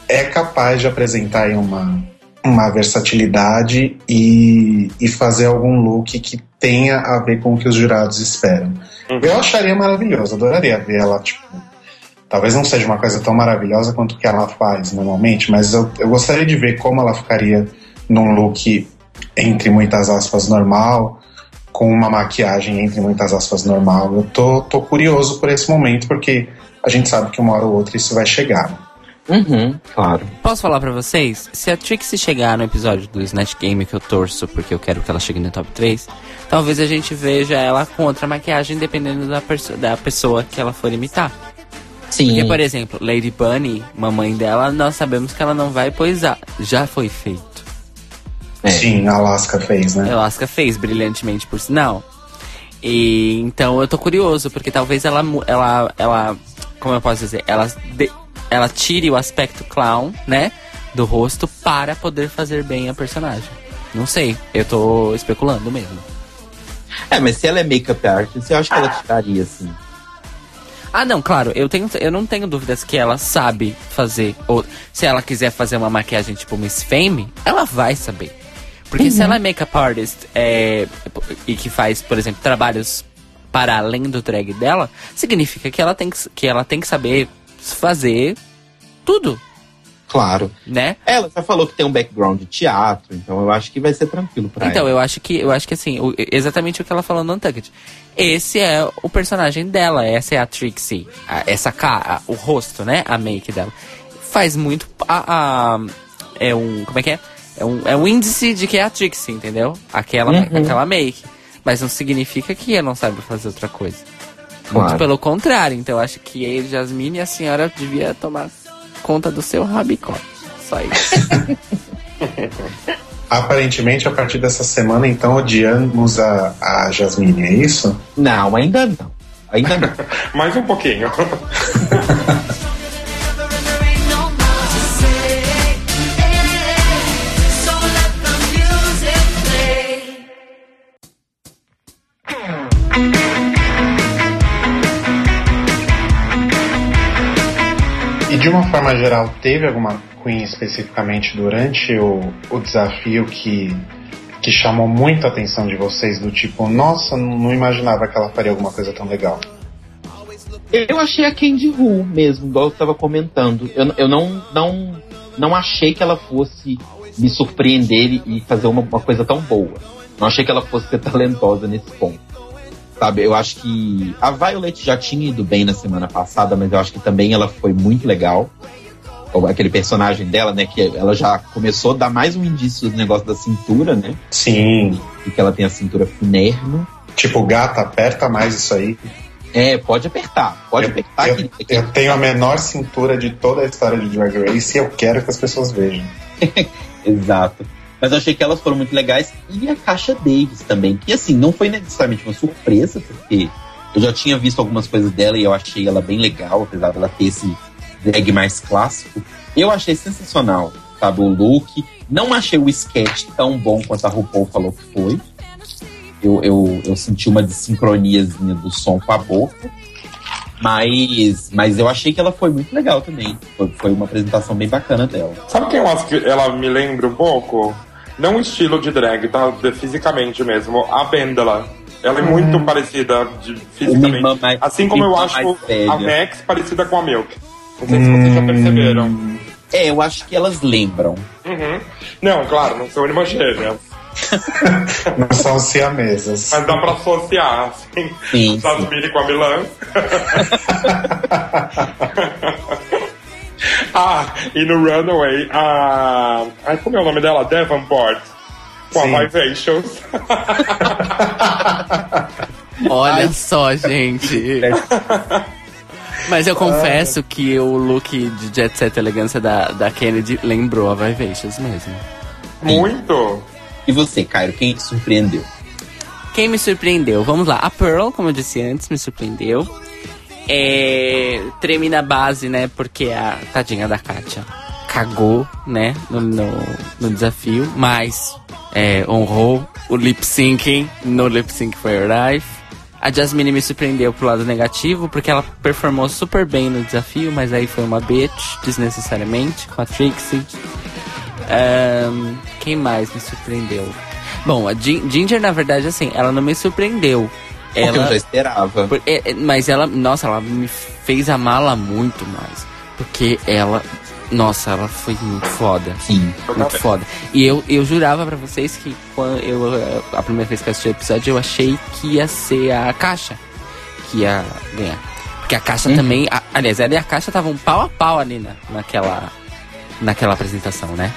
Speaker 2: é capaz de apresentar aí uma, uma versatilidade e, e fazer algum look que tenha a ver com o que os jurados esperam. Eu acharia maravilhoso, adoraria ver ela, tipo. Talvez não seja uma coisa tão maravilhosa quanto o que ela faz normalmente, mas eu, eu gostaria de ver como ela ficaria num look, entre muitas aspas, normal, com uma maquiagem, entre muitas aspas, normal. Eu tô, tô curioso por esse momento, porque a gente sabe que uma hora ou outra isso vai chegar.
Speaker 3: Uhum, claro.
Speaker 4: Posso falar pra vocês? Se a Trixie chegar no episódio do Snatch Game que eu torço, porque eu quero que ela chegue no top 3, talvez a gente veja ela com outra maquiagem, dependendo da, da pessoa que ela for imitar.
Speaker 3: Sim.
Speaker 4: Porque, por exemplo, Lady Bunny, mamãe dela, nós sabemos que ela não vai poisar. Já foi feito.
Speaker 3: É.
Speaker 2: Sim, a Alaska fez, né?
Speaker 4: Alaska fez brilhantemente, por sinal. E então eu tô curioso, porque talvez ela, ela, ela, como eu posso dizer, ela, de- ela tire o aspecto clown, né, do rosto para poder fazer bem a personagem. Não sei, eu tô especulando mesmo.
Speaker 3: É, mas se ela é make-up artist, eu acho que ela tiraria, assim.
Speaker 4: Ah, não, claro, eu, tenho, eu não tenho dúvidas que ela sabe fazer. Ou se ela quiser fazer uma maquiagem tipo Miss Fame, ela vai saber. Porque se ela é make-up artist é, e que faz, por exemplo, trabalhos para além do drag dela, significa que ela tem que, que, ela tem que saber fazer tudo,
Speaker 3: Claro.
Speaker 4: né?
Speaker 3: Ela já falou que tem um background de teatro, então eu acho que vai ser tranquilo pra
Speaker 4: Então,
Speaker 3: ela.
Speaker 4: eu acho que eu acho que assim, o- exatamente o que ela falou no Untucked. Esse é o personagem dela, essa é a Trixie. A- essa cara, o rosto, né? A make dela. Faz muito. A, a- é um. Como é que é? É um, é um índice de que é a Trixie, entendeu? Aquela,
Speaker 3: Uhum.
Speaker 4: aquela make. Mas não significa que ela não sabe fazer outra coisa. Muito
Speaker 3: Claro.
Speaker 4: pelo contrário. Então, eu acho que eu, Jasmine, a senhora devia tomar conta do seu rabicote. Só isso.
Speaker 2: Aparentemente, a partir dessa semana, então, odiamos a, a Jasmine, é isso?
Speaker 3: Não, ainda não. Ainda não.
Speaker 5: Mais um pouquinho.
Speaker 2: de uma forma geral, teve alguma Queen especificamente durante o, o desafio que, que chamou muito a atenção de vocês? Do tipo, nossa, não imaginava que ela faria alguma coisa tão legal.
Speaker 3: Eu achei a Candy Who mesmo, igual eu tava comentando. Eu, eu não, não, não achei que ela fosse me surpreender e fazer uma, uma coisa tão boa. Não achei que ela fosse ser talentosa nesse ponto. Sabe, eu acho que a Violet já tinha ido bem na semana passada, mas eu acho que também ela foi muito legal. Aquele personagem dela, né? Que ela já começou a dar mais um indício do negócio da cintura, né?
Speaker 2: Sim.
Speaker 3: E que ela tem a cintura finerma.
Speaker 2: Tipo, gata, aperta mais isso aí.
Speaker 3: É, pode apertar. Pode
Speaker 2: Eu,
Speaker 3: apertar.
Speaker 2: eu-
Speaker 3: que-
Speaker 2: eu tenho a menor cintura de toda a história de Drag Race e eu quero que as pessoas vejam.
Speaker 3: Exato. Mas eu achei que elas foram muito legais. E a Caixa Davis também, que assim, não foi necessariamente uma surpresa, porque eu já tinha visto algumas coisas dela e eu achei ela bem legal, apesar dela ter esse drag mais clássico. Eu achei sensacional, sabe, o look. Não achei o sketch tão bom quanto a RuPaul falou que foi. Eu, eu, eu senti uma desincroniazinha do som com a boca. Mas, mas eu achei que ela foi muito legal também. Foi, foi uma apresentação bem bacana dela.
Speaker 5: Sabe quem eu acho que ela me lembra um pouco? Não o estilo de drag, tá? Fisicamente mesmo. A Bendela. Ela é muito parecida de, fisicamente.
Speaker 3: mais-
Speaker 5: assim como eu acho a Max parecida com a Milk. Não sei se vocês já perceberam.
Speaker 3: É, eu acho que elas lembram.
Speaker 5: Uhum. Não, claro, não são irmãs gêmeas.
Speaker 2: Não são siamesas.
Speaker 5: Mas dá pra associar, assim.
Speaker 3: Sim, sim.
Speaker 5: Com a Milan. ah, e no Runaway, a. Ai, como é o nome dela? Davenport. Com
Speaker 2: Sim.
Speaker 5: a Vivacious.
Speaker 4: Olha só, gente. Mas eu confesso que o look de Jet Set Elegância da, da Kennedy lembrou a Vivacious mesmo.
Speaker 5: Muito.
Speaker 3: E você, Cairo, quem te surpreendeu?
Speaker 4: Quem me surpreendeu? Vamos lá. A Pearl, como eu disse antes, me surpreendeu. É, treme na base, né? Porque a tadinha da Katia cagou, né? No, no, no desafio. Mas é, honrou o lip syncing no lip sync for your life. A Jasmine me surpreendeu pro lado negativo, porque ela performou super bem no desafio, mas aí foi uma bitch, desnecessariamente, com a Trixie. Ahn, quem mais me surpreendeu? Bom, a Gin- Ginger, na verdade, assim, ela não me surpreendeu.
Speaker 3: Porque eu já
Speaker 4: Ela,
Speaker 3: esperava.
Speaker 4: por- é- é- mas ela, nossa, ela me fez amá-la muito mais. Porque ela, nossa, ela foi muito foda.
Speaker 3: Sim.
Speaker 4: Muito foda. E eu, eu jurava pra vocês que quando eu, eh, a primeira vez que eu assisti o episódio, eu achei que ia ser a Caixa que ia ganhar. Porque a Caixa também. a- aliás, ela e a Caixa estavam pau a pau ali na, naquela, naquela apresentação, né?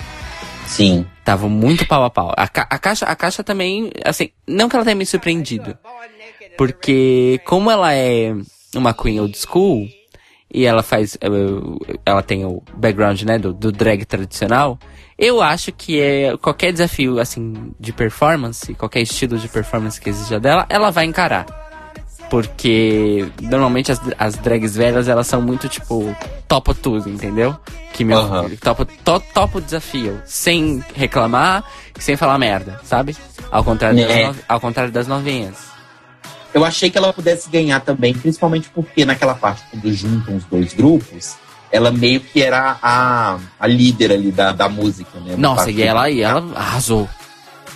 Speaker 3: Sim.
Speaker 4: Estavam muito pau a pau. A, ca- a, caixa, a caixa também, assim, não que ela tenha me surpreendido. Porque como ela é uma queen old school, e ela faz. eh, Ela tem o background, né, do, do drag tradicional, eu acho que é qualquer desafio, assim, de performance, qualquer estilo de performance que exija dela, ela vai encarar. Porque normalmente as, as drags velhas, elas são muito tipo, topo tudo, entendeu? Que meu filho, topo, to, topo o desafio, sem reclamar, sem falar merda, sabe? Ao contrário, das,
Speaker 3: É.
Speaker 4: no- ao contrário das novinhas.
Speaker 3: Eu achei que ela pudesse ganhar também, principalmente porque naquela parte, quando juntam os dois grupos, ela meio que era a, a líder ali da, da música, né?
Speaker 4: Nossa, e ela, e ela arrasou.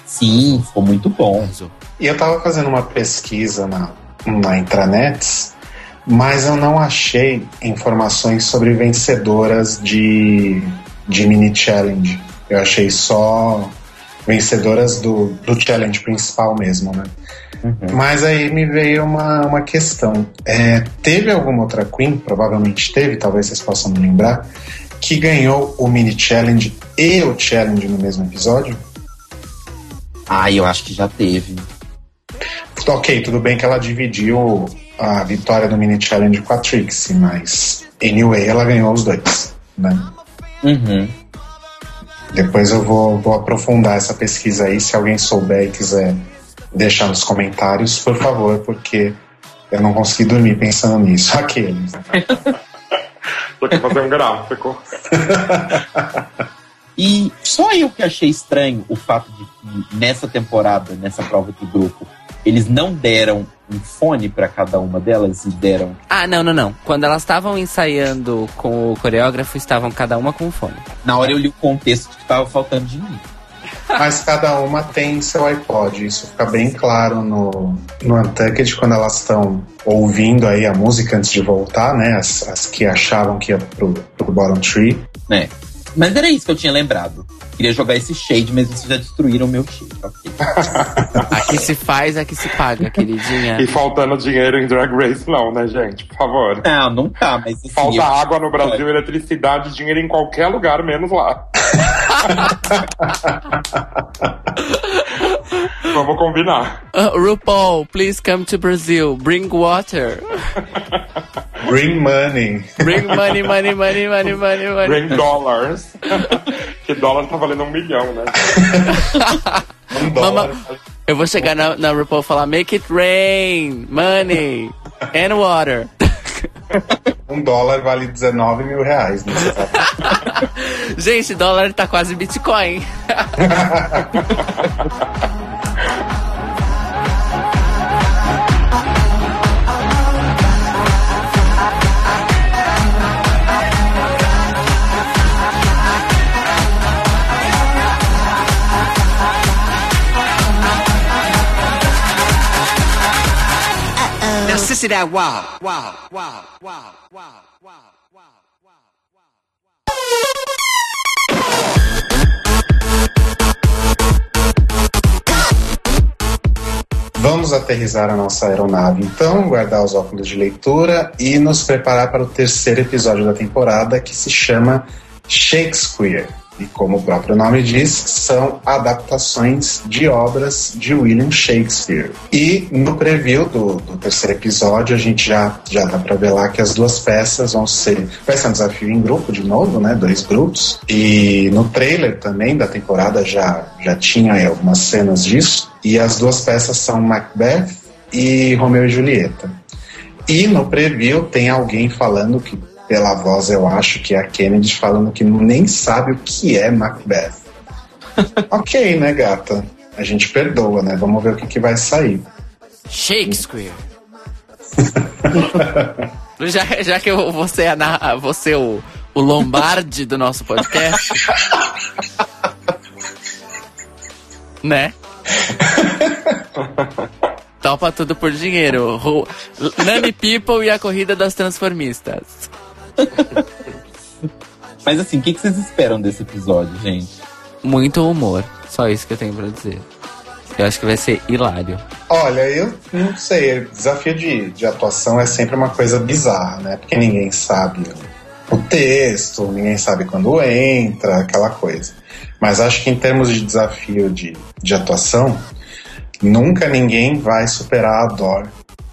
Speaker 3: Sim, ficou muito bom.
Speaker 4: arrasou.
Speaker 2: E eu tava fazendo uma pesquisa na, na intranet, mas eu não achei informações sobre vencedoras de, de mini challenge. Eu achei só vencedoras do, do challenge principal mesmo, né? Mas aí me veio uma, uma questão. É, teve alguma outra Queen, provavelmente teve, talvez vocês possam me lembrar, que ganhou o mini challenge e o challenge no mesmo episódio?
Speaker 3: Ah, eu acho que já teve.
Speaker 2: Ok, tudo bem que ela dividiu a vitória do mini challenge com a Trixie, mas anyway, ela ganhou os dois, né?
Speaker 3: Uhum.
Speaker 2: Depois eu vou, vou aprofundar essa pesquisa aí, se alguém souber e quiser deixar nos comentários, por favor, porque eu não consegui dormir pensando nisso. Aqueles.
Speaker 5: Tô aqui fazer um gráfico.
Speaker 3: E só eu que achei estranho o fato de que nessa temporada, nessa prova de grupo, eles não deram um fone pra cada uma delas e deram.
Speaker 4: Ah, não, não, não. Quando elas estavam ensaiando com o coreógrafo, estavam cada uma com um fone.
Speaker 3: Na hora eu li o contexto que tava faltando de mim.
Speaker 2: Mas cada uma tem seu iPod, isso fica bem claro no, no Untucked quando elas estão ouvindo aí a música antes de voltar, né? As, as que achavam que ia pro, pro Bottom Tree.
Speaker 3: Né? Mas era isso que eu tinha lembrado. Queria jogar esse shade, mas vocês já destruíram o meu shade. ok.
Speaker 4: Aqui se faz, aqui se paga, queridinha.
Speaker 5: E faltando dinheiro em Drag Race, não, né, gente? Por favor.
Speaker 3: Não, não tá, mas assim,
Speaker 5: Falta
Speaker 3: eu-
Speaker 5: água no Brasil, eletricidade, dinheiro em qualquer lugar, menos lá. Vamos combinar.
Speaker 4: Uh, RuPaul, please come to Brazil. Bring water.
Speaker 2: Bring money.
Speaker 4: Bring money, money, money, money, money, money.
Speaker 5: Bring dollars. que dólar tá valendo um milhão, né?
Speaker 2: Um dólar.
Speaker 4: Mama, eu vou chegar na, na RuPaul e falar Make it rain, money and water.
Speaker 2: Um dólar vale 19 mil reais. Né?
Speaker 4: Gente, dólar tá quase Bitcoin.
Speaker 6: Sissy, that wow, wow, wow, wow, wow, wow, wow.
Speaker 2: Vamos aterrizar a nossa aeronave, então, guardar os óculos de leitura e nos preparar para o terceiro episódio da temporada, que se chama Shakespeare. E como o próprio nome diz, são adaptações de obras de William Shakespeare. E no preview do, do terceiro episódio, a gente já, já dá para ver lá que as duas peças vão ser. Vai ser um desafio em grupo de novo, né? Dois grupos. E no trailer também da temporada já, já tinha aí algumas cenas disso. E as duas peças são Macbeth e Romeu e Julieta. E no preview tem alguém falando que, pela voz eu acho que é a Kennedy, falando que nem sabe o que é Macbeth. ok, né, gata? A gente perdoa, né? Vamos ver o que, que vai sair.
Speaker 4: Shakespeare. já, já que eu vou ser, a narra- vou ser o, o Lombardi do nosso podcast. né? Topa tudo por dinheiro. Ro- Nani People e a corrida das transformistas.
Speaker 3: Mas assim, o que, que vocês esperam desse episódio, gente?
Speaker 4: Muito humor. Só isso que eu tenho pra dizer. Eu acho que vai ser hilário.
Speaker 2: Olha, eu não sei, desafio de, de atuação é sempre uma coisa bizarra, né? Porque ninguém sabe o texto, ninguém sabe quando entra, aquela coisa. Mas acho que em termos de desafio de, de atuação, nunca ninguém vai superar a Dor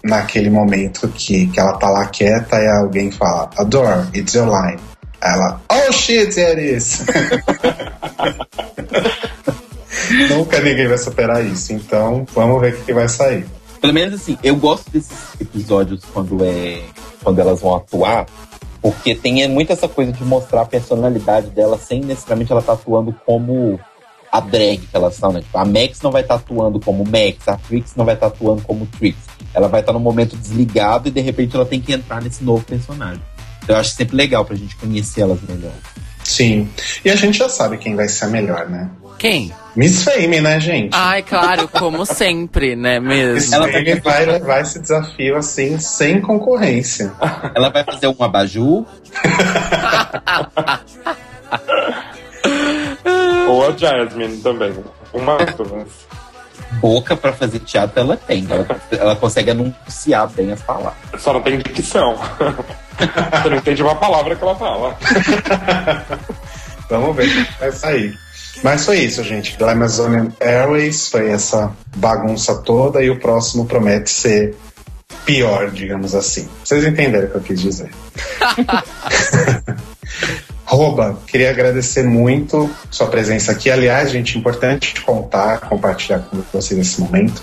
Speaker 2: naquele momento que, que ela tá lá quieta e alguém fala, Adore, it's your line. Ela, oh shit, it is. Nunca ninguém vai superar isso. Então, vamos ver o que, vai sair.
Speaker 3: Pelo menos assim, eu gosto desses episódios quando é quando elas vão atuar, porque tem muito essa coisa de mostrar a personalidade dela sem necessariamente ela estar atuando como a drag que elas são, né? Tipo, a Max não vai estar atuando como Max, a Trix não vai estar atuando como Trix. Ela vai estar no momento desligado e de repente ela tem que entrar nesse novo personagem. Então, eu acho sempre legal pra gente conhecer elas melhor.
Speaker 2: Sim. E a gente já sabe quem vai ser a melhor, né?
Speaker 4: Quem?
Speaker 2: Miss Fame, né, gente?
Speaker 4: Ai, claro, como sempre, né
Speaker 2: Miss
Speaker 4: mesmo?
Speaker 3: ela
Speaker 2: Fame vai levar esse desafio assim, sem concorrência.
Speaker 3: Ela vai fazer um abajur,
Speaker 5: Ou a Jasmine também. Uma duas.
Speaker 3: boca pra fazer teatro ela tem. Ela, ela consegue anunciar bem as palavras.
Speaker 5: Só não tem dicção. Você não entende uma palavra que ela fala.
Speaker 2: Vamos ver o que vai sair. Mas foi isso, gente. Glamazonian Airways foi essa bagunça toda e o próximo promete ser pior, digamos assim. Vocês entenderam o que eu quis dizer. Roba, queria agradecer muito sua presença aqui. Aliás, gente, importante contar, compartilhar com vocês nesse momento.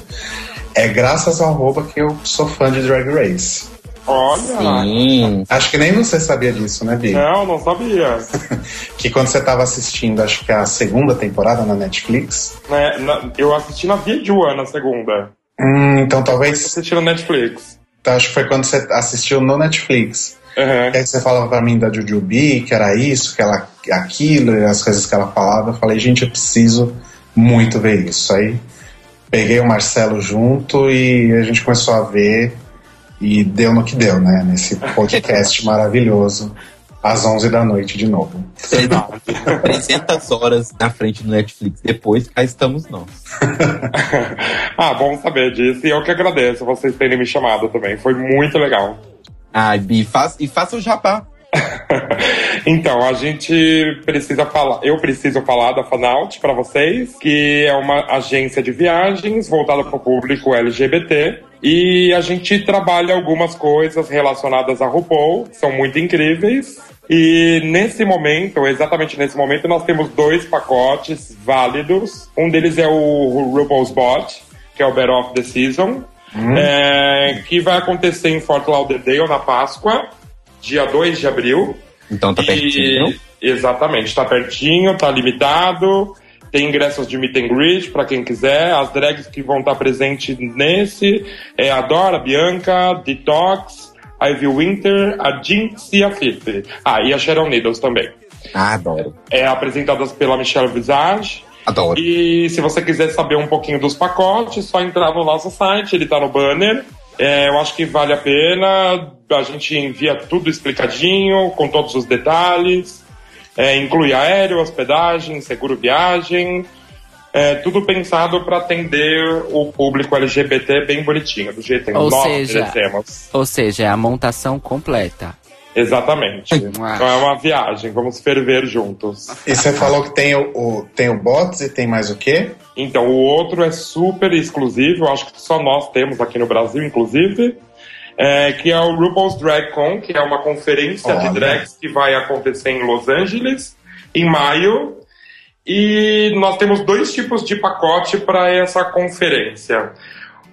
Speaker 2: É graças ao Roba que eu sou fã de Drag Race.
Speaker 5: Olha.
Speaker 3: Sim.
Speaker 2: Acho que nem você sabia disso, né, Bi?
Speaker 5: Não, não sabia.
Speaker 2: Que quando você estava assistindo, acho que a segunda temporada na Netflix.
Speaker 5: Né, na- eu assisti na Video na segunda.
Speaker 2: Hum, então talvez.
Speaker 5: Assisti na Netflix.
Speaker 2: Então, acho que foi quando você assistiu no Netflix.
Speaker 5: Uhum.
Speaker 2: E aí você falava pra mim da Jujubi, que era isso, que ela aquilo, e as coisas que ela falava. Eu falei, gente, eu preciso muito ver isso. Aí peguei o Marcelo junto e a gente começou a ver e deu no que deu, né? Nesse podcast maravilhoso às 11 da noite de novo.
Speaker 3: 300 horas na frente do Netflix. Depois, cá estamos nós.
Speaker 5: Ah, bom saber disso. E eu que agradeço vocês terem me chamado também. Foi muito legal.
Speaker 3: Ai, Bi, faz, e faça o jabá.
Speaker 5: Então, a gente precisa falar, eu preciso falar da Fanaut para vocês, que é uma agência de viagens voltada para o público LGBT. E a gente trabalha algumas coisas relacionadas a RuPaul, são muito incríveis. E nesse momento, exatamente nesse momento, nós temos dois pacotes válidos. Um deles é o RuPaul's Bot, que é o Better of the Season, é, que vai acontecer em Fort Lauderdale na Páscoa, dia 2 de abril.
Speaker 3: Então tá
Speaker 5: E-
Speaker 3: pertinho.
Speaker 5: Exatamente, tá pertinho, tá limitado. Tem ingressos de meet and greet para quem quiser. As drags que vão estar presentes nesse é a Dora, a Bianca, Detox, a Ivy Winter, a Jinx e a Fife. Ah, e a Sharon Needles também.
Speaker 3: Ah, adoro.
Speaker 5: É apresentadas pela Michelle Visage.
Speaker 3: Adoro.
Speaker 5: E se você quiser saber um pouquinho dos pacotes, só entrar no nosso site, ele tá no banner. É, eu acho que vale a pena. A gente envia tudo explicadinho, com todos os detalhes. É, inclui aéreo, hospedagem, seguro viagem. É, tudo pensado para atender o público LGBT bem bonitinho, do jeito que
Speaker 4: Ou
Speaker 5: nós
Speaker 4: seja-
Speaker 5: merecemos.
Speaker 4: Ou seja, é a montação completa.
Speaker 5: Exatamente. Então é uma viagem, vamos ferver juntos.
Speaker 2: E você falou que tem o, o- tem o bots e tem mais o quê?
Speaker 5: Então, o outro é super exclusivo, acho que só nós temos aqui no Brasil, inclusive, é, que é o RuPaul's Drag Con, que é uma conferência
Speaker 2: Olha.
Speaker 5: de drags que vai acontecer em Los Angeles em maio. E nós temos dois tipos de pacote para essa conferência.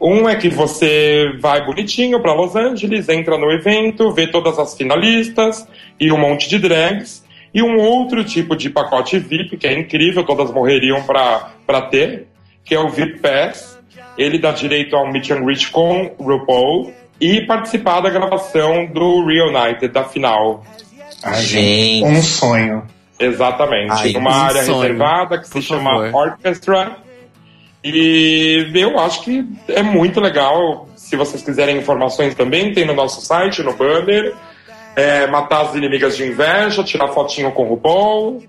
Speaker 5: Um é que você vai bonitinho para Los Angeles, entra no evento, vê todas as finalistas e um monte de drags. E um outro tipo de pacote VIP, que é incrível, todas morreriam para ter, que é o VIP Pass. Ele dá direito ao meet and greet com RuPaul e participar da gravação do Reunited, da final.
Speaker 2: Ai,
Speaker 3: Gente.
Speaker 2: Um sonho.
Speaker 5: Exatamente.
Speaker 3: Ai,
Speaker 5: numa
Speaker 4: um
Speaker 5: área
Speaker 4: sonho.
Speaker 5: reservada que
Speaker 4: Por
Speaker 5: se chama
Speaker 4: favor.
Speaker 5: Orchestra. E eu acho que é muito legal. Se vocês quiserem informações também, tem no nosso site, no banner. É, matar as inimigas de inveja, tirar fotinho com o RuPaul.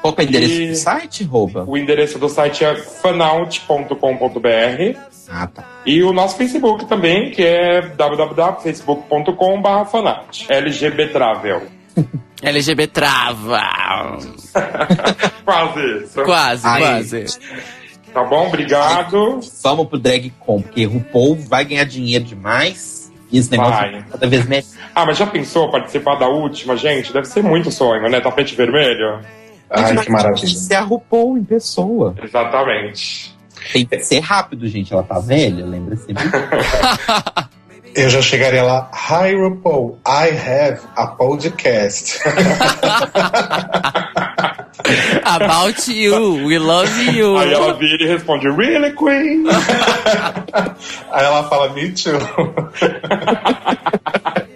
Speaker 3: Qual é o endereço
Speaker 5: E-
Speaker 3: do site, rouba?
Speaker 5: O endereço do site é fanout.com.br.
Speaker 3: Ah, tá.
Speaker 5: E o nosso Facebook também, que é www.facebook.com.br fanout. LGBT Travel.
Speaker 4: Trava.
Speaker 5: Quase isso.
Speaker 4: Quase,
Speaker 3: Ai.
Speaker 4: quase.
Speaker 5: Tá bom? Obrigado.
Speaker 3: Vamos pro drag com, porque RuPaul vai ganhar dinheiro demais. E esse negócio
Speaker 5: Vai.
Speaker 3: cada vez melhor.
Speaker 5: Ah, mas já pensou participar da última, gente? Deve ser muito sonho, né? Tapete vermelho?
Speaker 2: Ai, que maravilha.
Speaker 3: Ser a RuPaul em pessoa.
Speaker 5: Exatamente.
Speaker 3: Tem que ser rápido, gente. Ela tá velha, lembra sempre.
Speaker 2: Eu já chegaria lá. Hi, RuPaul. I have a podcast.
Speaker 4: About you, we love you.
Speaker 5: Aí ela vira e responde, Really, Queen?
Speaker 2: Aí ela fala, me too.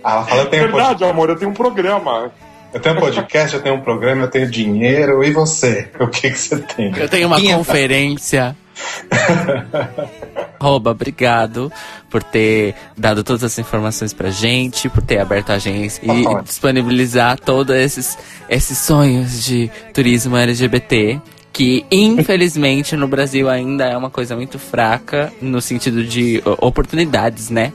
Speaker 2: Aí ela fala, eu tenho, pod-
Speaker 5: Verdade, amor, eu tenho um programa.
Speaker 2: eu tenho podcast, eu tenho um programa, eu tenho dinheiro. E você? O que, que você tem?
Speaker 4: Eu tenho uma
Speaker 3: é-
Speaker 4: conferência. Rouba, obrigado por ter dado todas essas informações pra gente, por ter aberto a agência e
Speaker 2: ótimo.
Speaker 4: disponibilizar todos esses, esses sonhos de turismo LGBT. Que infelizmente no Brasil ainda é uma coisa muito fraca no sentido de oportunidades, né?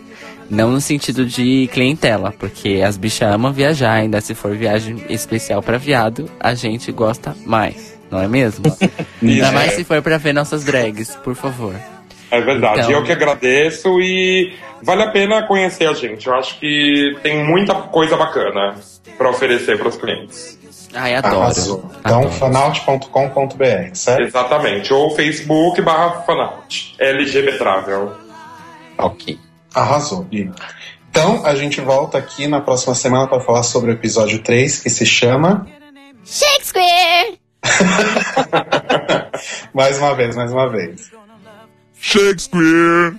Speaker 4: Não no sentido de clientela, porque as bichas amam viajar, ainda se for viagem especial pra viado, a gente gosta mais, não é mesmo? Ainda mais se for pra ver nossas drags, por favor.
Speaker 5: É verdade,
Speaker 4: Então-
Speaker 5: eu que agradeço e vale a pena conhecer a gente. Eu acho que tem muita coisa bacana pra oferecer pros clientes.
Speaker 4: Ai, adoro.
Speaker 2: Arrasou. Então,
Speaker 4: adoro.
Speaker 2: fanaut.com.br, certo?
Speaker 5: Exatamente. Ou Facebook barra Fanaut. LGBT Travel.
Speaker 3: ok.
Speaker 2: Arrasou. Gui. Então, a gente volta aqui na próxima semana para falar sobre o episódio 3, que se chama.
Speaker 9: Shakespeare!
Speaker 2: Mais uma vez, mais uma vez.
Speaker 5: Shakespeare!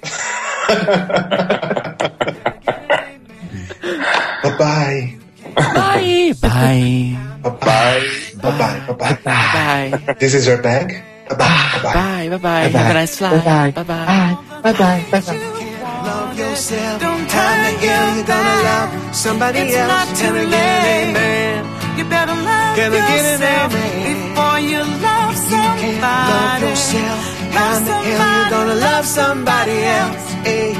Speaker 2: Bye bye.
Speaker 4: Bye, bye,
Speaker 2: Bye bye. Bye bye. Bye bye.
Speaker 4: bye,
Speaker 2: This is your bag? Bye bye. Bye bye.
Speaker 4: bye, bye, bye. Have a nice flight. Bye, bye.
Speaker 3: Bye bye. Bye bye.
Speaker 6: Love yourself.
Speaker 8: Don't
Speaker 6: Time
Speaker 8: tell
Speaker 6: again, you're gonna love somebody
Speaker 8: It's
Speaker 6: else.
Speaker 8: not too
Speaker 6: and again,
Speaker 8: late.
Speaker 6: amen. You better love
Speaker 1: Can I get an
Speaker 6: yourself
Speaker 1: amen?
Speaker 6: before you love somebody.
Speaker 1: You can't love yourself. How in the hell you gonna love somebody else? Hey,